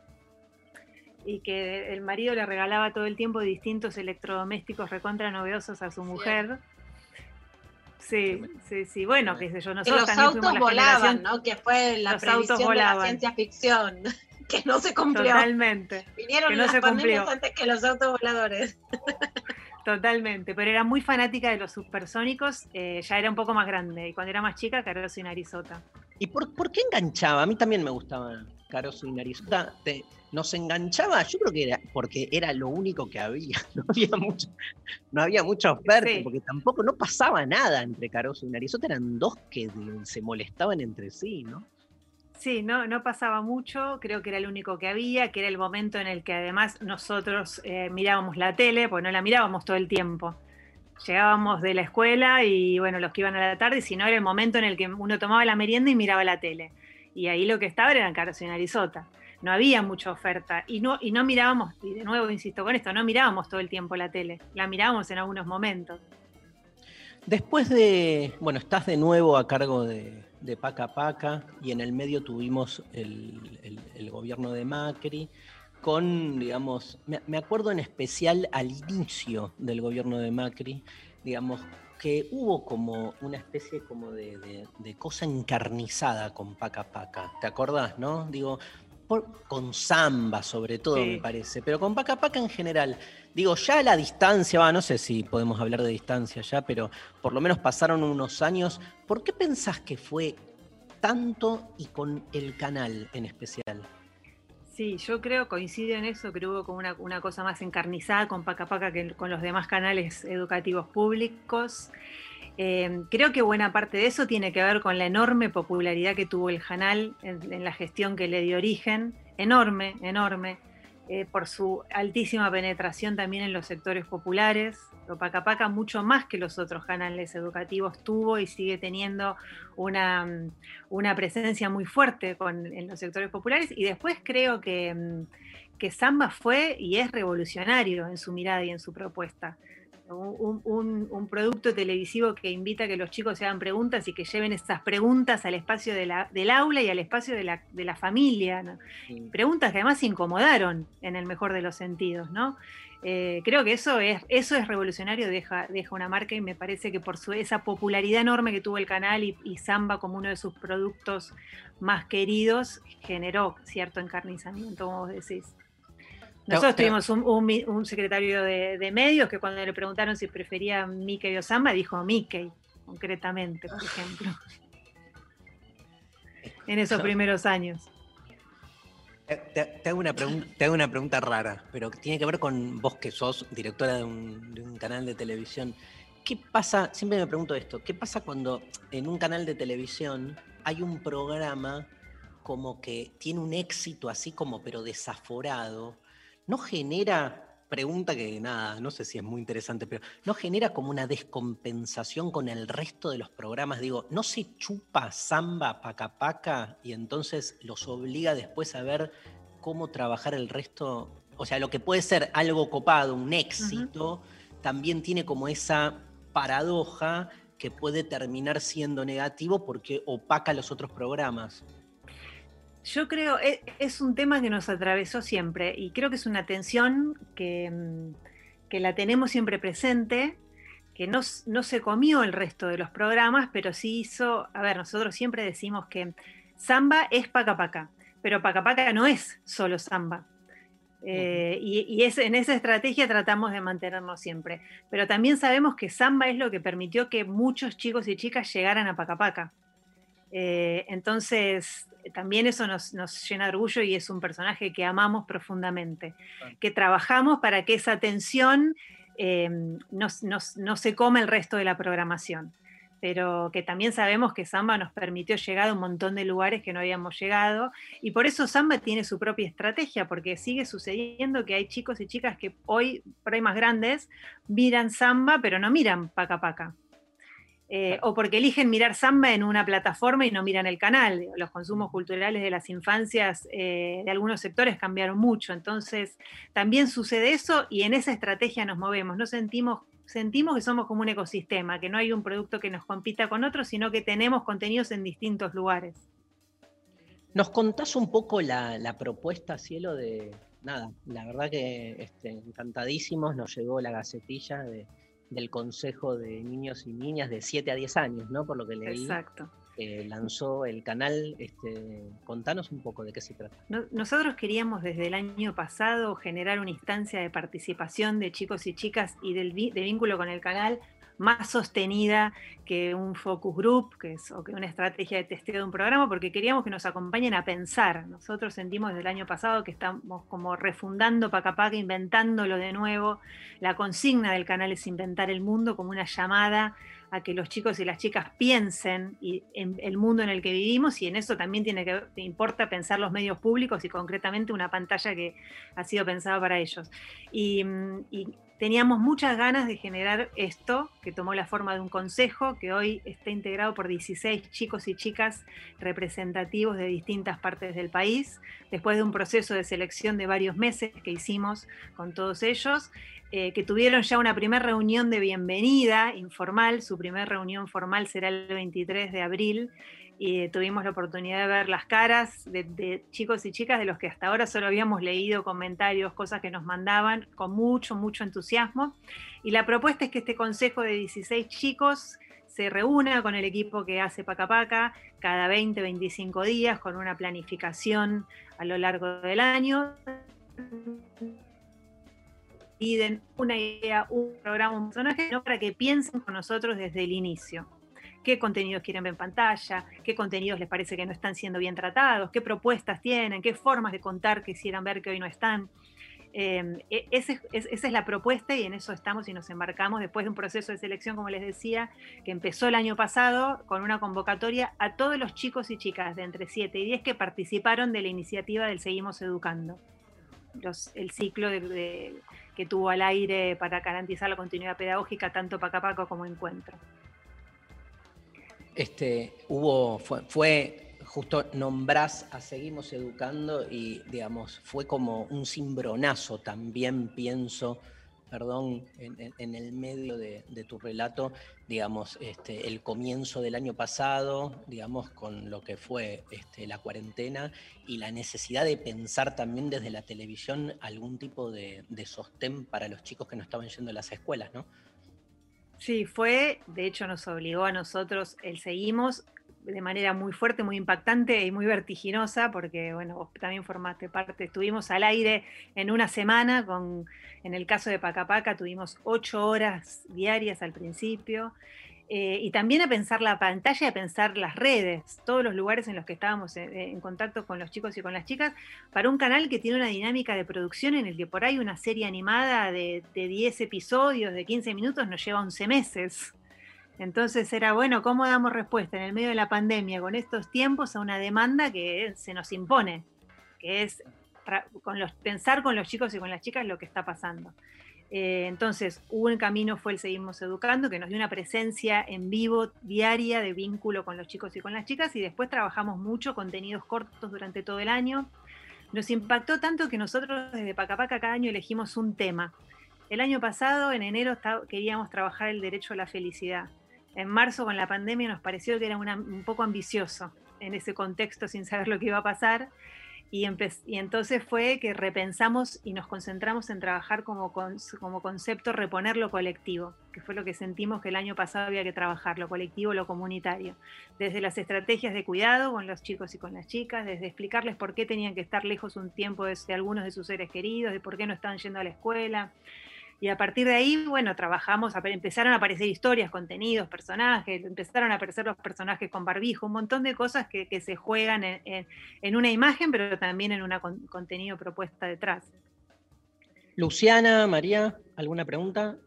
y que el marido le regalaba todo el tiempo distintos electrodomésticos recontra novedosos a su mujer. Sí, sí, sí. Bueno, qué sé yo, Que nosotros los también autos fuimos la volaban, ¿no? Que fue la Los autos de la ciencia ficción, que no se cumplió. Totalmente. Vinieron que no las se cumplió. antes que los autos voladores. Totalmente, pero era muy fanática de los supersónicos, eh, ya era un poco más grande, y cuando era más chica, Caroso y Narizota. ¿Y por, por qué enganchaba? A mí también me gustaba Narizota. Te- nos enganchaba, yo creo que era porque era lo único que había. No había mucho, no había mucha oferta, Sí. porque tampoco no pasaba nada entre Caroso y Narizota. Eran dos que se molestaban entre sí, ¿no? Sí, no, no pasaba mucho, creo que era el único que había, que era el momento en el que además nosotros eh, mirábamos la tele, pues no la mirábamos todo el tiempo. Llegábamos de la escuela y bueno, los que iban a la tarde, si no era el momento en el que uno tomaba la merienda y miraba la tele. Y ahí lo que estaba eran Caros y Narizota. No había mucha oferta. Y no, y no mirábamos, y de nuevo insisto con esto, no mirábamos todo el tiempo la tele, la mirábamos en algunos momentos. Después de, bueno, estás de nuevo a cargo de, de Paca Paca y en el medio tuvimos el, el- gobierno de Macri. con, digamos, me acuerdo en especial al inicio del gobierno de Macri, digamos, que hubo como una especie como de, de- de cosa encarnizada con Paca Paca. ¿Te acordás, no? Digo, por- con samba sobre todo, Sí. me parece, pero con Paca Paca en general. Digo, ya a la distancia, va, no sé si podemos hablar de distancia ya, pero por lo menos pasaron unos años. ¿Por qué pensás que fue tanto y con el canal en especial? Sí, yo creo, coincido en eso, que hubo como una, cosa más encarnizada con Paca Paca que con los demás canales educativos públicos. Eh, creo que buena parte de eso tiene que ver con la enorme popularidad que tuvo el canal en la gestión que le dio origen, enorme, enorme, eh, por su altísima penetración también en los sectores populares. Lo Paca Paca mucho más que los otros canales educativos tuvo y sigue teniendo una, mm, una presencia muy fuerte en los sectores populares y después creo que, mm, que Samba fue y es revolucionario en su mirada y en su propuesta. Un, un- un producto televisivo que invita a que los chicos se hagan preguntas y que lleven esas preguntas al espacio de la- del aula y al espacio de la, de la familia. ¿no? Preguntas que además incomodaron en el mejor de los sentidos, ¿no? Eh, creo que eso es, eso es revolucionario, deja, deja una marca y me parece que por su, esa popularidad enorme que tuvo el canal y, y Samba como uno de sus productos más queridos, generó cierto encarnizamiento, como vos decís. Nosotros tuvimos un, un mi- un secretario de, de medios que cuando le preguntaron si prefería Mickey o Samba, dijo Mickey, concretamente, por ejemplo. En esos primeros años. Te, hago una te hago una pregunta rara, pero que tiene que ver con vos que sos directora de un, de un canal de televisión. ¿Qué pasa? Siempre me pregunto esto, ¿qué pasa cuando en un canal de televisión hay un programa como que tiene un éxito así como pero desaforado? ¿No genera, pregunta que nada, no sé si es muy interesante, pero ¿no genera como una descompensación con el resto de los programas? Digo, ¿no se chupa samba paca paca y entonces los obliga después a ver cómo trabajar el resto? O sea, lo que puede ser algo copado, un éxito, también tiene como esa paradoja que puede terminar siendo negativo porque opaca los otros programas. Yo creo, e- es un tema que nos atravesó siempre y creo que es una tensión que, mm, que la tenemos siempre presente, que no, no se comió el resto de los programas, pero sí hizo, a ver, nosotros siempre decimos que samba es paca paca, pero paca paca no es solo samba. Eh, y y es- en esa estrategia tratamos de mantenernos siempre. Pero también sabemos que samba es lo que permitió que muchos chicos y chicas llegaran a paca paca. Eh, entonces, también eso nos, nos llena de orgullo y es un personaje que amamos profundamente, que trabajamos para que esa tensión eh, no, no- no se coma el resto de la programación, pero que también sabemos que Samba nos permitió llegar a un montón de lugares que no habíamos llegado y por eso Samba tiene su propia estrategia, porque sigue sucediendo que hay chicos y chicas que hoy, por ahí más grandes, miran Samba, pero no miran Paca Paca. Eh, o porque eligen mirar samba en una plataforma y no miran el canal. Los consumos culturales de las infancias eh, de algunos sectores cambiaron mucho, entonces también sucede eso y en esa estrategia nos movemos. No sentimos, sentimos que somos como un ecosistema, que no hay un producto que nos compita con otro, sino que tenemos contenidos en distintos lugares. ¿Nos contás un poco la, la propuesta, Cielo, de nada? La verdad que este, encantadísimos, nos llegó la gacetilla de- del Consejo de Niños y Niñas de 7 a 10 años, ¿no? Por lo que leí. Exacto. que lanzó el canal. Este, contanos un poco de qué se trata. No- Nosotros queríamos desde el año pasado generar una instancia de participación de chicos y chicas y del de vínculo con el canal más sostenida que un focus group que es, o que una estrategia de testeo de un programa, porque queríamos que nos acompañen a pensar. Nosotros sentimos desde el año pasado que estamos como refundando Paca Paca, inventándolo de nuevo. La consigna del canal es inventar el mundo como una llamada a que los chicos y las chicas piensen y- en el mundo en el que vivimos y en eso también tiene que importa pensar los medios públicos y concretamente una pantalla que ha sido pensada para ellos. Y, mm, teníamos muchas ganas de generar esto, que tomó la forma de un consejo, que hoy está integrado por 16 chicos y chicas representativos de distintas partes del país, después de un proceso de selección de varios meses que hicimos con todos ellos, eh, que tuvieron ya una primera reunión de bienvenida informal, su primera reunión formal será el 23 de abril, y tuvimos la oportunidad de ver las caras de, chicos y chicas de los que hasta ahora solo habíamos leído comentarios, cosas que nos mandaban con mucho, mucho entusiasmo. Y la propuesta es que este consejo de 16 chicos se reúna con el equipo que hace Paca Paca cada 20, 25 días con una planificación a lo largo del año. Piden una idea, un programa, un personaje, para que piensen con nosotros desde el inicio. ¿Qué contenidos quieren ver en pantalla? ¿Qué contenidos les parece que no están siendo bien tratados? ¿Qué propuestas tienen? ¿Qué formas de contar quisieran ver que hoy no están? Eh, ese- es- esa es la propuesta y en eso estamos y nos embarcamos después de un proceso de selección, como les decía, que empezó el año pasado con una convocatoria a todos los chicos y chicas de entre 7 y 10 que participaron de la iniciativa del Seguimos Educando. Los- el ciclo de- de- que tuvo al aire para garantizar la continuidad pedagógica, tanto Pacapaco como Encuentro. Este, hubo, fue, fue justo nombrás a Seguimos Educando y, digamos, fue como un cimbronazo también, pienso, perdón, en, el medio de, de tu relato, digamos, este, el comienzo del año pasado, digamos, con lo que fue este, la cuarentena y la necesidad de pensar también desde la televisión algún tipo de, de sostén para los chicos que no estaban yendo a las escuelas, ¿no? Sí, fue, de hecho nos obligó a nosotros, el seguimos de manera muy fuerte, muy impactante y muy vertiginosa, porque bueno, vos también formaste parte, estuvimos al aire en una semana, con, en el caso de Pacapaca tuvimos ocho horas diarias al principio, eh, y también a pensar la pantalla, a pensar las redes, todos los lugares en los que estábamos en, en contacto con los chicos y con las chicas, para un canal que tiene una dinámica de producción en el que por ahí una serie animada de, de 10 episodios, de 15 minutos, nos lleva 11 meses. Entonces era bueno, ¿cómo damos respuesta en el medio de la pandemia con estos tiempos a una demanda que se nos impone? Que es con los, pensar con los chicos y con las chicas lo que está pasando. Eh, entonces, un camino fue el Seguimos Educando, que nos dio una presencia en vivo diaria de vínculo con los chicos y con las chicas, y después trabajamos mucho contenidos cortos durante todo el año. Nos impactó tanto que nosotros desde Pacapaca cada año elegimos un tema. El año pasado, en enero, queríamos trabajar el derecho a la felicidad. En marzo, con la pandemia, nos pareció que era una- un poco ambicioso en ese contexto sin saber lo que iba a pasar. Y, entonces fue que repensamos y nos concentramos en trabajar como, como concepto reponer lo colectivo, que fue lo que sentimos que el año pasado había que trabajar, lo colectivo, lo comunitario. Desde las estrategias de cuidado con los chicos y con las chicas, desde explicarles por qué tenían que estar lejos un tiempo de, de algunos de sus seres queridos, de por qué no estaban yendo a la escuela. Y a partir de ahí, bueno, trabajamos, empezaron a aparecer historias, contenidos, personajes, empezaron a aparecer los personajes con barbijo, un montón de cosas que, se juegan en una imagen, pero también en un contenido propuesta detrás. Luciana, María, ¿alguna pregunta?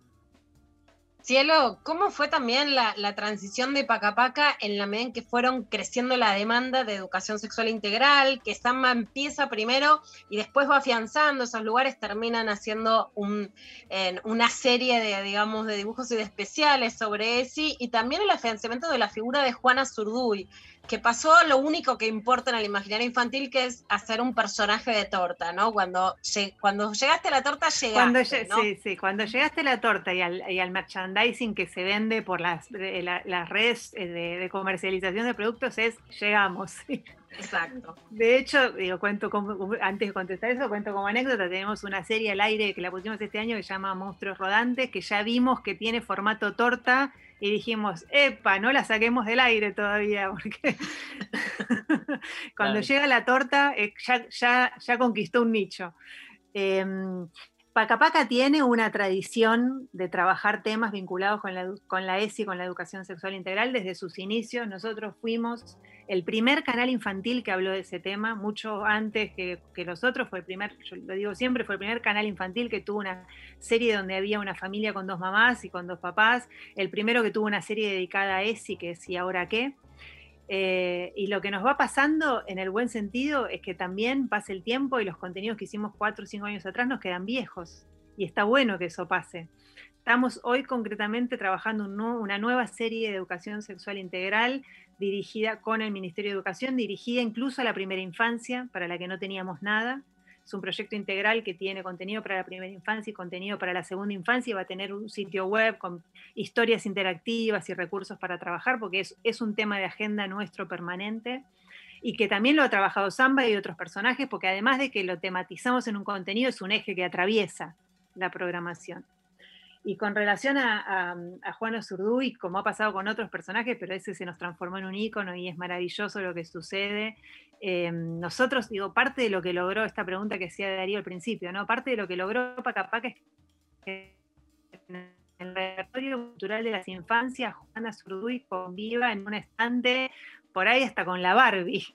Cielo, ¿cómo fue también la, la transición de Pacapaca en la medida en que fueron creciendo la demanda de educación sexual integral? Que Samba empieza primero y después va afianzando esos lugares, terminan haciendo un, en una serie de, digamos, de dibujos y de especiales sobre ESI y también el afianzamiento de la figura de Juana Zurduy, que pasó lo único que importa en el imaginario infantil, que es hacer un personaje de torta, ¿no? Cuando, cuando llegaste a la torta, llegaste, Cuando, ¿no? sí, sí, cuando llegaste a la torta y al, y al merchandising que se vende por las, de- la- las redes eh, de, de comercialización de productos es llegamos. Exacto. De hecho, digo, cuento como, antes de contestar eso, cuento como anécdota, tenemos una serie al aire que la pusimos este año que se llama Monstruos Rodantes, que ya vimos que tiene formato torta y dijimos, epa, no la saquemos del aire todavía, porque cuando Claro. llega la torta eh, ya, ya, ya conquistó un nicho. Em, Pacapaca tiene una tradición de trabajar temas vinculados con la, con la ESI, con la educación sexual integral, desde sus inicios. Nosotros fuimos el primer canal infantil que habló de ese tema, mucho antes que, que los otros, fue el primer, yo lo digo siempre, fue el primer canal infantil que tuvo una serie donde había una familia con dos mamás y con dos papás, el primero que tuvo una serie dedicada a ESI, que es ¿Y ahora qué? Eh, y lo que nos va pasando en el buen sentido es que también pasa el tiempo y los contenidos que hicimos cuatro o cinco años atrás nos quedan viejos. Y está bueno que eso pase. Estamos hoy concretamente trabajando un una nueva serie de educación sexual integral dirigida con el Ministerio de Educación, dirigida incluso a la primera infancia, para la que no teníamos nada. Es un proyecto integral que tiene contenido para la primera infancia y contenido para la segunda infancia y va a tener un sitio web con historias interactivas y recursos para trabajar, porque es, un tema de agenda nuestro permanente y que también lo ha trabajado Samba y otros personajes, porque además de que lo tematizamos en un contenido, es un eje que atraviesa la programación. Y con relación a, a, a Juana Zurduy, como ha pasado con otros personajes, pero ese se nos transformó en un ícono y es maravilloso lo que sucede. Eh, nosotros, digo, parte de lo que logró esta pregunta que hacía Darío al principio, ¿no? Parte de lo que logró Pacapaca es que en el repertorio cultural de las infancias, Juana Zurduy conviva en un estante, por ahí hasta con la Barbie.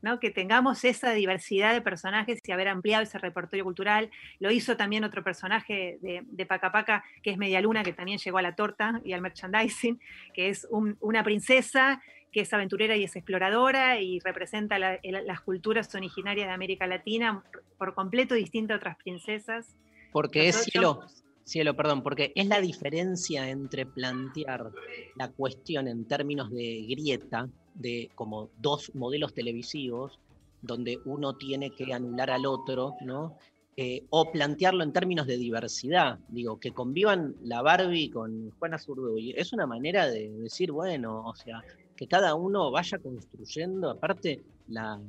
¿no? que tengamos esa diversidad de personajes y haber ampliado ese repertorio cultural. Lo hizo también otro personaje de, de Paca Paca, que es Media Luna, que también llegó a la torta y al merchandising, que es un- una princesa que es aventurera y es exploradora y representa la- el- las culturas originarias de América Latina por completo distinta a otras princesas. Porque es cielo, cielo, perdón, porque es la diferencia entre plantear la cuestión en términos de grieta, de como dos modelos televisivos, donde uno tiene que anular al otro, ¿no? Eh, o plantearlo en términos de diversidad, digo, que convivan la Barbie con Juana Zurduy. Es una manera de decir, bueno, o sea, que cada uno vaya construyendo, aparte, la,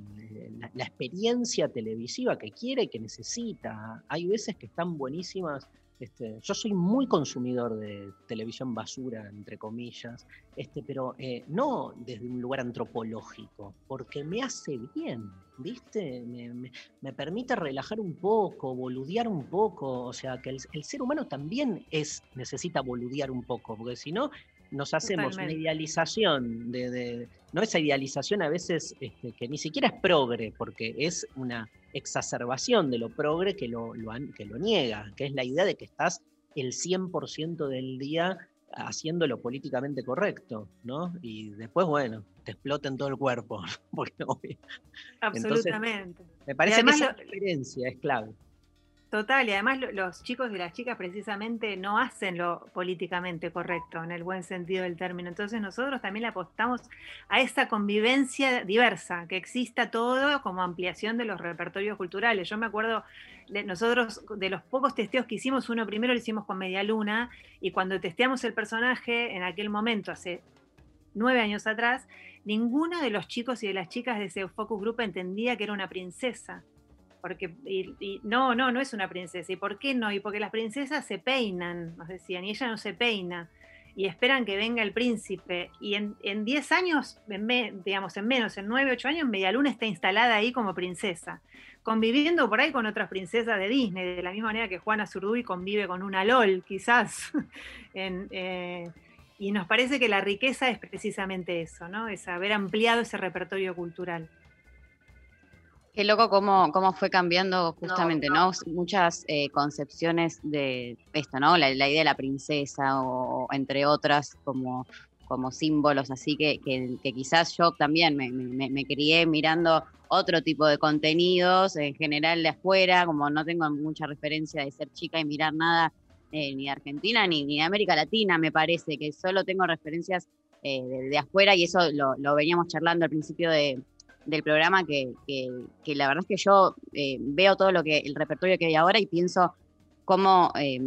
experiencia televisiva que quiere y que necesita. Hay veces que están buenísimas. Este, yo soy muy consumidor de televisión basura, entre comillas, este, pero eh, no desde un lugar antropológico, porque me hace bien, ¿viste? Me, me- me permite relajar un poco, boludear un poco, o sea, que el, el ser humano también es, necesita boludear un poco, porque si no, nos hacemos una idealización de, de- no esa idealización a veces este, que ni siquiera es progre, porque es una exacerbación de lo progre que lo, que lo niega, que es la idea de que estás el 100% del día haciendo lo políticamente correcto, ¿no? Y después, bueno, te explota en todo el cuerpo. porque. Entonces, Absolutamente. me parece que esa lo- diferencia es clave. Total, y además lo- los chicos y las chicas precisamente no hacen lo políticamente correcto, en el buen sentido del término. Entonces nosotros también le apostamos a esa convivencia diversa, que exista todo como ampliación de los repertorios culturales. Yo me acuerdo, de nosotros, de los pocos testeos que hicimos, uno primero lo hicimos con Media Luna, y cuando testeamos el personaje, en aquel momento, hace nueve años atrás, ninguno de los chicos y de las chicas de ese focus group entendía que era una princesa. Porque, y, y no, no, no es una princesa. ¿Y por qué no? Y porque las princesas se peinan, nos decían, y ella no se peina. Y esperan que venga el príncipe. Y en, en 10 años, en me- digamos, en menos, en 9, 8 años, Medialuna está instalada ahí como princesa. Conviviendo por ahí con otras princesas de Disney, de la misma manera que Juana Zurduy convive con una LOL, quizás. Eh, y nos parece que la riqueza es precisamente eso, ¿no? Es haber ampliado ese repertorio cultural. Qué loco cómo, cómo fue cambiando justamente, ¿no? Muchas eh, concepciones de esto, ¿no? La, la idea de la princesa o, entre otras como, como símbolos así que, que, que quizás yo también me, me- me crié mirando otro tipo de contenidos, en general de afuera, como no tengo mucha referencia de ser chica y mirar nada eh, ni de Argentina ni, ni de América Latina, me parece, que solo tengo referencias eh, de, de afuera y eso lo, lo veníamos charlando al principio de, del programa, que, que- la verdad es que yo eh, veo todo lo que el repertorio que hay ahora y pienso cómo, eh,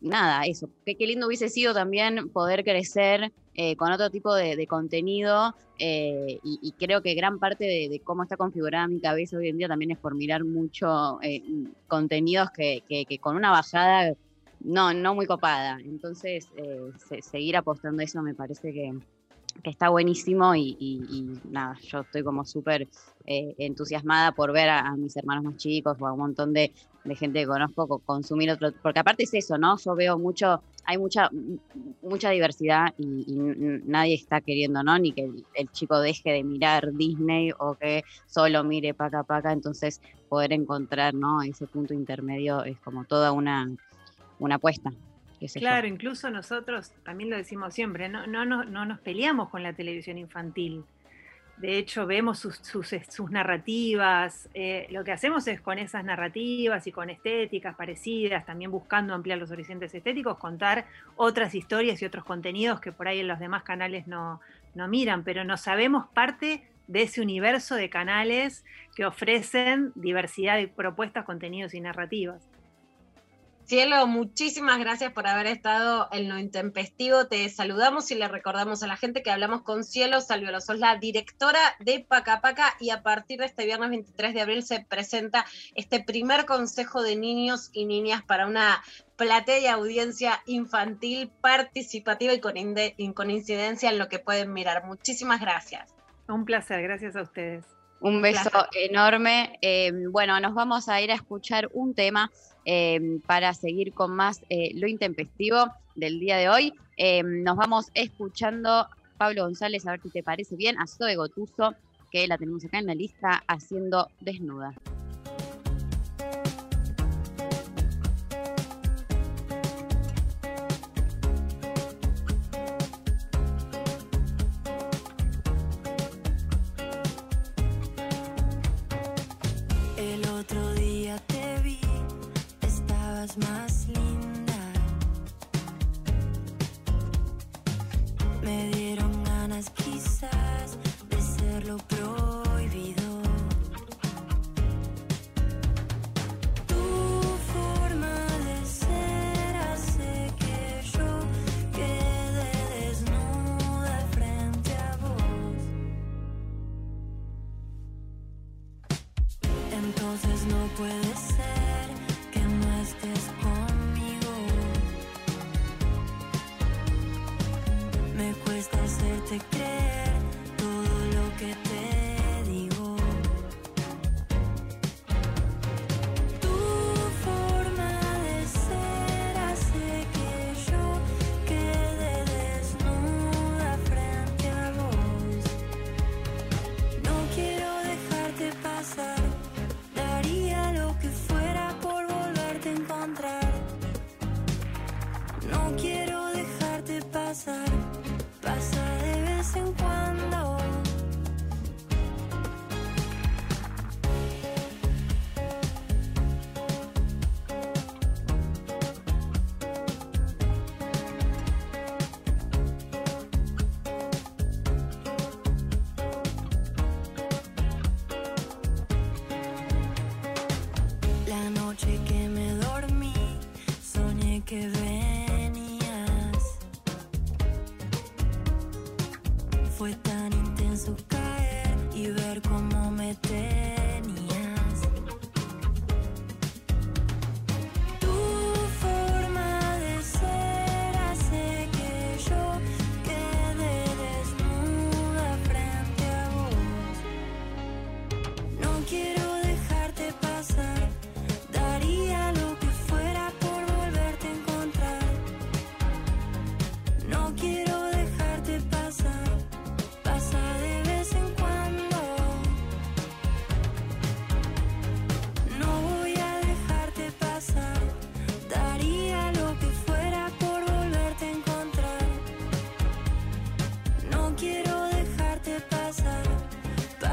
nada, eso, qué, lindo hubiese sido también poder crecer eh, con otro tipo de, contenido eh, y, creo que gran parte de, cómo está configurada mi cabeza hoy en día también es por mirar mucho contenidos que, que- con una bajada no, no muy copada. Entonces, se- seguir apostando a eso me parece que, que está buenísimo y, y- y nada, yo estoy como súper eh, entusiasmada por ver a, mis hermanos más chicos o a un montón de, gente que conozco co- consumir otro, porque aparte es eso, ¿no? Yo veo mucho, hay mucha mucha diversidad y, y nadie está queriendo, ¿no? Ni que el, el chico deje de mirar Disney o que solo mire Paca Paca, entonces poder encontrar, ¿no? Ese punto intermedio es como toda una, una apuesta. Claro, incluso nosotros, también lo decimos siempre, no, no, no, no nos peleamos con la televisión infantil. De hecho, vemos sus, sus, sus narrativas. eh, lo que hacemos es con esas narrativas y con estéticas parecidas, también buscando ampliar los horizontes estéticos, contar otras historias y otros contenidos que por ahí en los demás canales no, no miran, pero nos sabemos parte de ese universo de canales que ofrecen diversidad de propuestas, contenidos y narrativas. Cielo, muchísimas gracias por haber estado en lo intempestivo. Te saludamos y le recordamos a la gente que hablamos con Cielo Salvio sos la directora de Paca Paca y a partir de este viernes 23 de abril se presenta este primer consejo de niños y niñas para una platea y audiencia infantil participativa y con, inde- y con incidencia en lo que pueden mirar. Muchísimas gracias. Un placer, gracias a ustedes. Un beso enorme. Eh, bueno, nos vamos a ir a escuchar un tema eh, para seguir con más eh, lo intempestivo del día de hoy. Eh, nos vamos escuchando Pablo González, a ver si te parece bien, a Zoe Gotuso, que la tenemos acá en la lista haciendo desnuda. Estabas más linda. Me dieron ganas quizás de ser lo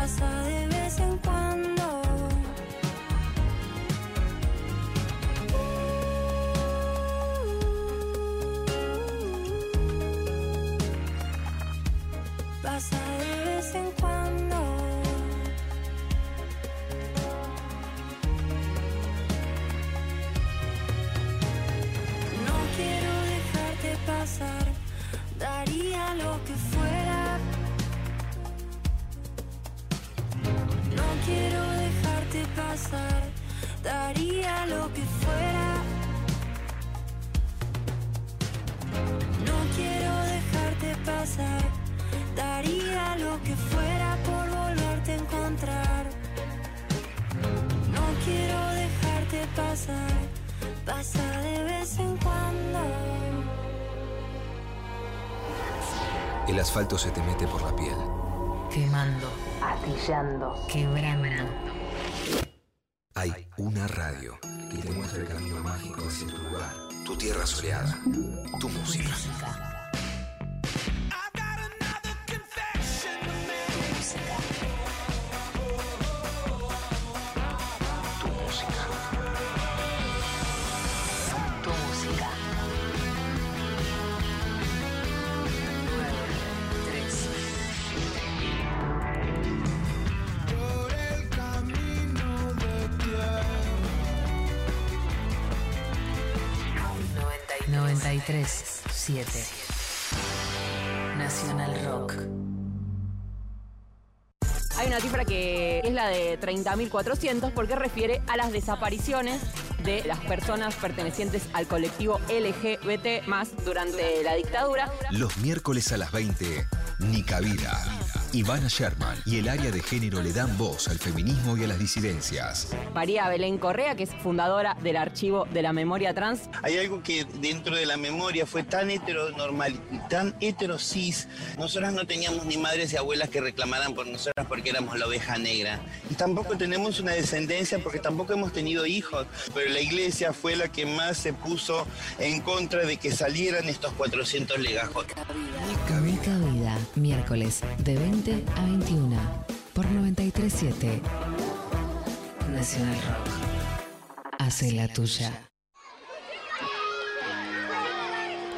Pasa asfalto se te mete por la piel. Quemando, astillando, quebrando. 937 Nacional Rock. Hay una cifra que es la de 30.400 porque refiere a las desapariciones de las personas pertenecientes al colectivo LGBT más durante la dictadura. Los miércoles a las 20, Nica Vida. Ivana Sherman y el área de género le dan voz al feminismo y a las disidencias. María Belén Correa, que es fundadora del archivo de la memoria trans. Hay algo que dentro de la memoria fue tan heteronormal, tan heterosis. Nosotras no teníamos ni madres y abuelas que reclamaran por nosotras porque éramos la oveja negra. Y tampoco tenemos una descendencia porque tampoco hemos tenido hijos. Pero la iglesia fue la que más se puso en contra de que salieran estos 400 legajos. Nica Vida, miércoles de 20 a 21 por 937 Nacional Rock. Hace la tuya.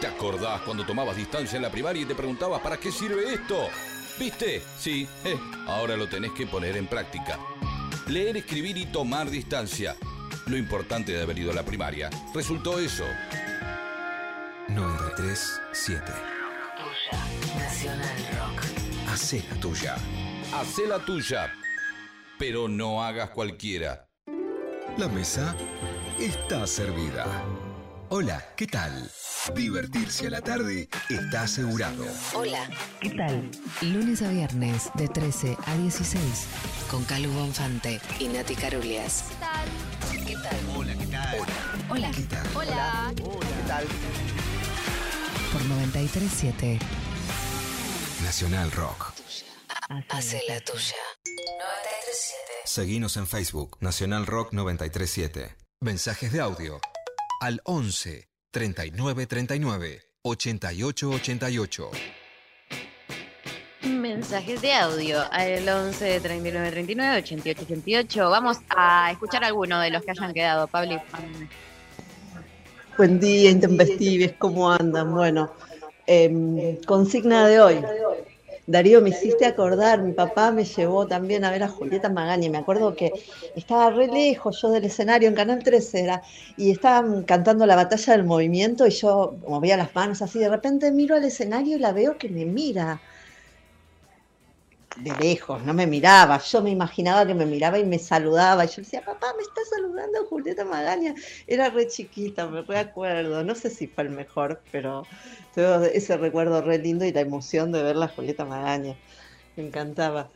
¿Te acordás cuando tomabas distancia en la primaria y te preguntabas para qué sirve esto? ¿Viste? Sí, eh, ahora lo tenés que poner en práctica. Leer, escribir y tomar distancia. Lo importante de haber ido a la primaria resultó eso. 937. Nacional Rock. Hacé la tuya. Hacé la tuya, pero no hagas cualquiera. La mesa está servida. Hola, ¿qué tal? Divertirse a la tarde está asegurado. Hola, ¿qué tal? Lunes a viernes de 13 a 16 con Calu Bonfante y Nati Carulias. ¿Qué tal? ¿Qué tal? Hola, ¿qué tal? Hola. ¿Qué tal? Hola. ¿Qué tal? Por 937 Nacional Rock. Hace la tuya. 937 Seguinos en Facebook, Nacional Rock 937. Mensajes de audio al 11 39 39 88 88. Mensajes de audio al 11 39 39 88 88. Vamos a escuchar alguno de los que hayan quedado. Pablo. Buen día, intempestives, ¿cómo andan? Bueno, em, consigna de hoy. Darío, me hiciste acordar, mi papá me llevó también a ver a Julieta Magaña. Me acuerdo que estaba re lejos yo del escenario, en Canal 13 era, y estaban cantando la batalla del movimiento y yo movía las manos así. De repente miro al escenario y la veo que me mira de lejos, no me miraba. Yo me imaginaba que me miraba y me saludaba. Y yo decía, papá, me está saludando Julieta Magaña. Era re chiquita, me recuerdo. No sé si fue el mejor, pero tengo ese recuerdo re lindo y la emoción de ver la Julieta Magaña. Me encantaba.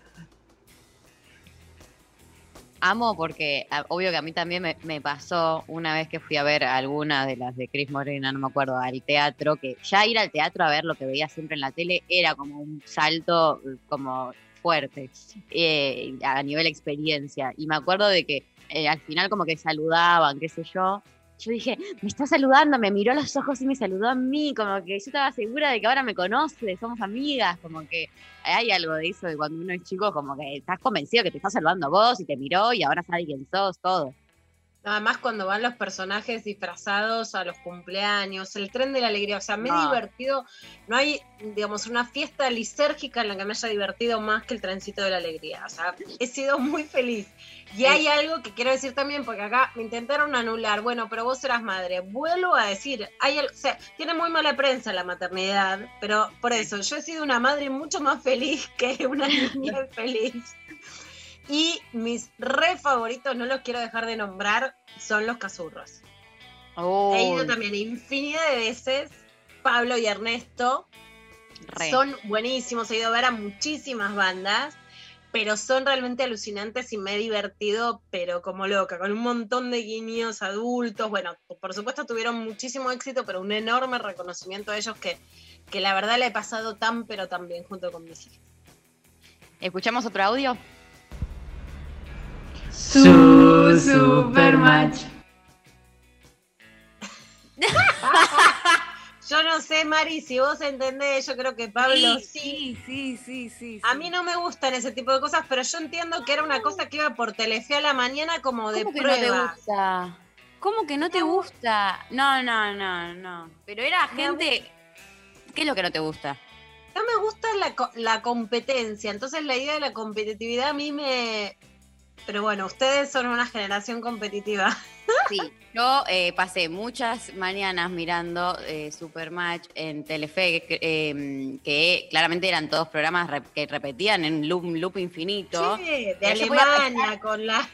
Amo porque obvio que a mí también me, pasó una vez que fui a ver alguna de las de Cris Morena, no me acuerdo, al teatro, que ya ir al teatro a ver lo que veía siempre en la tele era como un salto como fuerte eh, a nivel experiencia. Y me acuerdo de que eh, al final como que saludaban, qué sé yo. Yo dije, me está saludando, me miró a los ojos y me saludó a mí, como que yo estaba segura de que ahora me conoce, somos amigas, como que hay algo de eso de cuando uno es chico, como que estás convencido que te está saludando vos y te miró y ahora sabe quién sos, todo. Nada más cuando van los personajes disfrazados a los cumpleaños, el tren de la alegría. O sea, me he No. divertido. No hay, digamos, una fiesta lisérgica en la que me haya divertido más que el trencito de la alegría. O sea, he sido muy feliz. Y hay algo que quiero decir también, porque acá me intentaron anular. Bueno, pero vos eras madre. Vuelvo a decir, hay, o sea, tiene muy mala prensa la maternidad, pero por eso, yo he sido una madre mucho más feliz que una niña feliz. Y mis re favoritos, no los quiero dejar de nombrar, son los cazurros. He ido también infinidad de veces. Pablo y Ernesto Re. son buenísimos. He ido a ver a muchísimas bandas, pero son realmente alucinantes y me he divertido, pero como loca, con un montón de guiños adultos. Bueno, por supuesto tuvieron muchísimo éxito, pero un enorme reconocimiento a ellos que, que la verdad le he pasado tan, pero tan bien junto con mis hijas. ¿Escuchamos otro audio? Su Supermatch. Yo no sé, Mari, si vos entendés, yo creo que Pablo Sí, sí, sí, sí. A mí no me gustan ese tipo de cosas, pero yo entiendo que era una cosa que iba por Telefe a la mañana como de ¿Cómo que no te prueba. gusta? ¿Cómo que no te gusta? No, no, no, no. Pero era gente. ¿Qué es lo que no te gusta? No me gusta la competencia, entonces la idea de la competitividad a mí me, Pero bueno, ustedes son una generación competitiva. Sí, yo eh, pasé muchas mañanas mirando eh, Supermatch en Telefe, que, eh, que claramente eran todos programas que repetían en loop, loop infinito. Sí, de Alemania, con la.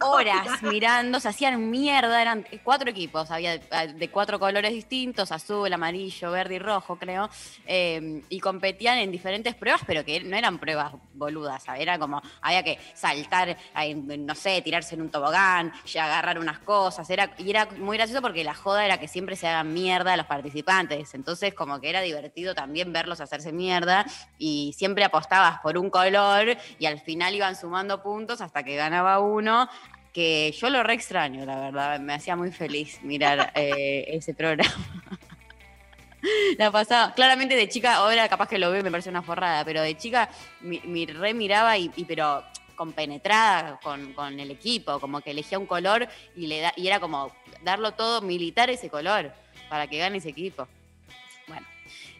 Horas mirando, se hacían mierda, eran cuatro equipos, había de, de cuatro colores distintos, azul, amarillo, verde y rojo, creo, eh, y competían en diferentes pruebas, pero que no eran pruebas boludas, ¿sabes? era como, había que saltar, no sé, tirarse en un tobogán, y agarrar unas cosas, era, y era muy gracioso porque la joda era que siempre se hagan mierda a los participantes, entonces como que era divertido también verlos hacerse mierda, y siempre apostabas por un color, y al final iban sumando puntos hasta que ganaba uno, que yo lo re extraño, la verdad, me hacía muy feliz mirar eh, ese programa. La pasaba, claramente de chica, ahora capaz que lo veo y me parece una forrada, pero de chica mi, mi re miraba y, y pero compenetrada con, con el equipo, como que elegía un color y le da, y era como darlo todo militar ese color para que gane ese equipo. Bueno,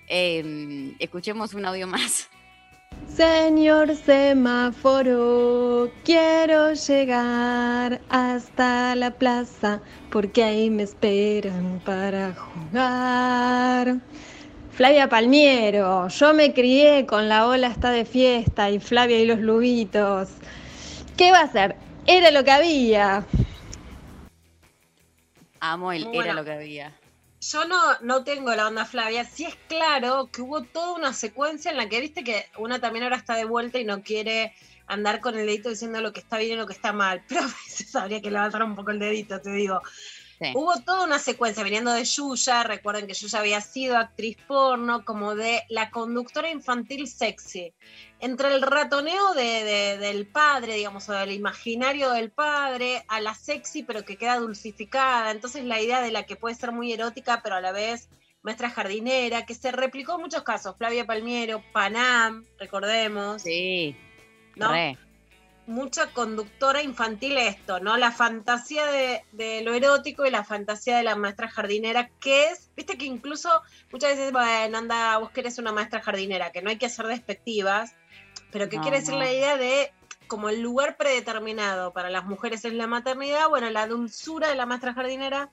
eh, escuchemos un audio más. Señor semáforo, quiero llegar hasta la plaza porque ahí me esperan para jugar. Flavia Palmiero, yo me crié con la ola está de fiesta y Flavia y los lubitos. ¿Qué va a hacer? Era lo que había. Amo el era lo que había. Yo no, no tengo la onda Flavia. Sí es claro que hubo toda una secuencia en la que viste que una también ahora está de vuelta y no quiere andar con el dedito diciendo lo que está bien y lo que está mal. Pero a veces habría que levantar un poco el dedito, te digo. Sí. Hubo toda una secuencia viniendo de Yuya, recuerden que Yuya había sido actriz porno, como de la conductora infantil sexy. Entre el ratoneo de- de- del padre, digamos, o del imaginario del padre, a la sexy pero que queda dulcificada. Entonces la idea de la que puede ser muy erótica, pero a la vez maestra jardinera, que se replicó en muchos casos. Flavia Palmiero, Panam, recordemos. Sí. ¿no? Re. Mucha conductora infantil esto, ¿no? La fantasía de, de lo erótico y la fantasía de la maestra jardinera, que es, viste que incluso muchas veces, bueno, anda, vos querés una maestra jardinera, que no hay que ser despectivas, pero que No, quiere decir la idea de como el lugar predeterminado para las mujeres es la maternidad, bueno, la dulzura de la maestra jardinera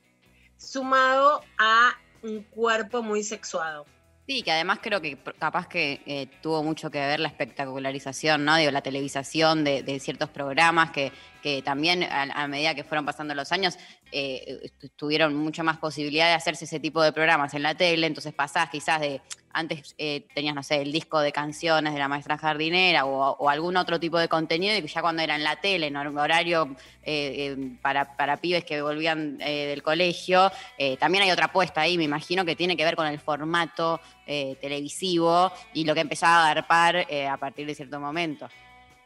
sumado a un cuerpo muy sexuado. Sí, que además creo que capaz que eh, tuvo mucho que ver la espectacularización, ¿no? Digo, la televisación de, de ciertos programas que, que también a, medida que fueron pasando los años eh, est- tuvieron mucha más posibilidad de hacerse ese tipo de programas en la tele, entonces pasás quizás de, antes eh, tenías, no sé, el disco de canciones de la maestra jardinera o, o algún otro tipo de contenido y que ya cuando era en la tele, en hor- horario eh, eh, para, para pibes que volvían eh, del colegio, también hay otra apuesta ahí, me imagino que tiene que ver con el formato televisivo y lo que empezaba a agarpar eh, a partir de cierto momento.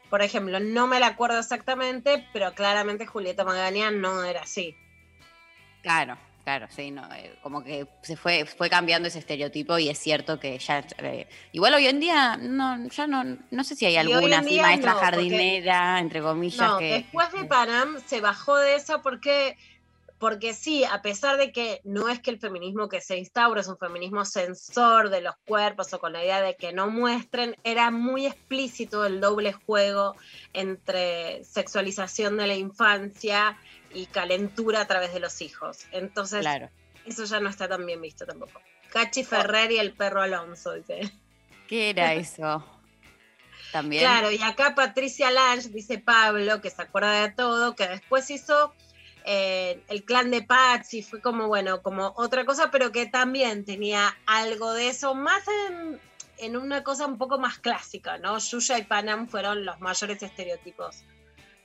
Por ejemplo, no me la acuerdo exactamente, pero claramente Julieta Magaña no era así. Claro, claro, sí, no, eh, como que se fue, fue cambiando ese estereotipo y es cierto que ya, eh, igual hoy en día no, ya no, no sé si hay alguna así maestra no, porque- jardinera, entre comillas, No, que... después de Panam se bajó de esa porque, porque sí, a pesar de que no es que el feminismo que se instaura es un feminismo censor de los cuerpos o con la idea de que no muestren, era muy explícito el doble juego entre sexualización de la infancia y calentura a través de los hijos. Entonces, Claro. eso ya no está tan bien visto tampoco. Cachi Ferrer y el perro Alonso, dice. ¿Qué era eso? También. Claro, y acá Patricia Lange, dice Pablo, que se acuerda de todo, que después hizo eh, el clan de Patsy, fue como, bueno, como otra cosa, pero que también tenía algo de eso, más en, en una cosa un poco más clásica, ¿no? Yuya y Panam fueron los mayores estereotipos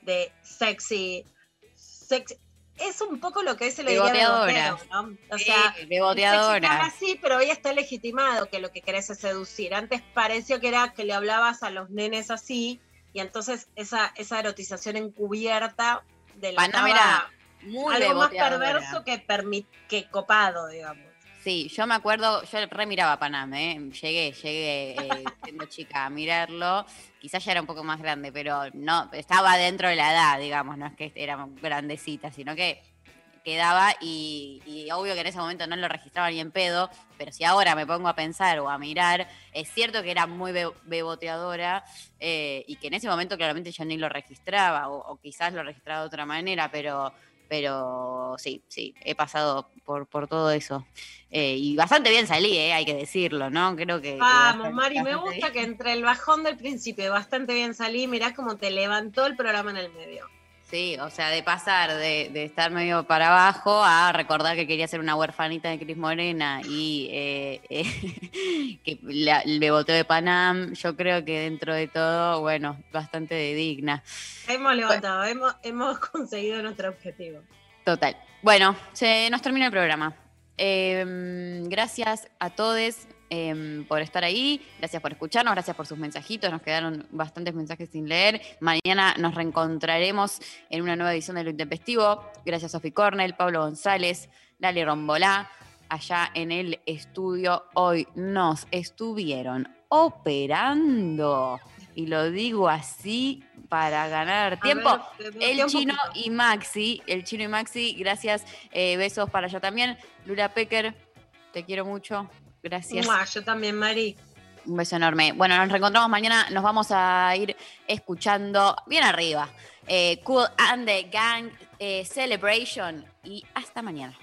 de sexy, Es un poco lo que se le diría beboteo, ¿no? O Sí, sea, así, pero hoy está legitimado que lo que querés es seducir. Antes pareció que era que le hablabas a los nenes así, y entonces esa, esa erotización encubierta de la Panam era muy algo más perverso que copado, digamos. Sí, yo me acuerdo, yo remiraba Panam, ¿eh? Llegué, llegué eh, siendo chica a mirarlo. Quizás ya era un poco más grande, pero no, estaba dentro de la edad, digamos, no es que era grandecita, sino que quedaba y, obvio que en ese momento no lo registraba ni en pedo, pero si ahora me pongo a pensar o a mirar, es cierto que era muy be- beboteadora eh, y que en ese momento claramente yo ni lo registraba o, o quizás lo registraba de otra manera, pero, pero sí, sí, he pasado por, por todo eso. Eh, y bastante bien salí, eh, hay que decirlo, ¿no? Creo que... Vamos, bastante- Mari, me gusta que entre el bajón del principio y bastante bien salí, mirá cómo te levantó el programa en el medio. Sí, o sea, de pasar de, de estar medio para abajo a recordar que quería ser una huerfanita de Cris Morena y eh, eh, que la- el beboteo de Panam, yo creo que dentro de todo, bueno, bastante digna. Hemos levantado, hemos, hemos conseguido nuestro objetivo. Total. Bueno, se nos termina el programa. Eh, gracias a todos eh, por estar ahí, gracias por escucharnos, gracias por sus mensajitos, nos quedaron bastantes mensajes sin leer. Mañana nos reencontraremos en una nueva edición de Lo Intempestivo. Gracias Sofi Cornell, Pablo González, Lali Rombolá. Allá en el estudio hoy nos estuvieron operando, y lo digo así para ganar tiempo. ver, el chino y Maxi, el chino y Maxi, gracias, eh, besos para allá también. Lula Pecker, te quiero mucho, gracias. Mua, yo también, Mari. Un beso enorme. Bueno, nos reencontramos mañana, nos vamos a ir escuchando bien arriba. eh, cool and the Gang eh, Celebration y hasta mañana.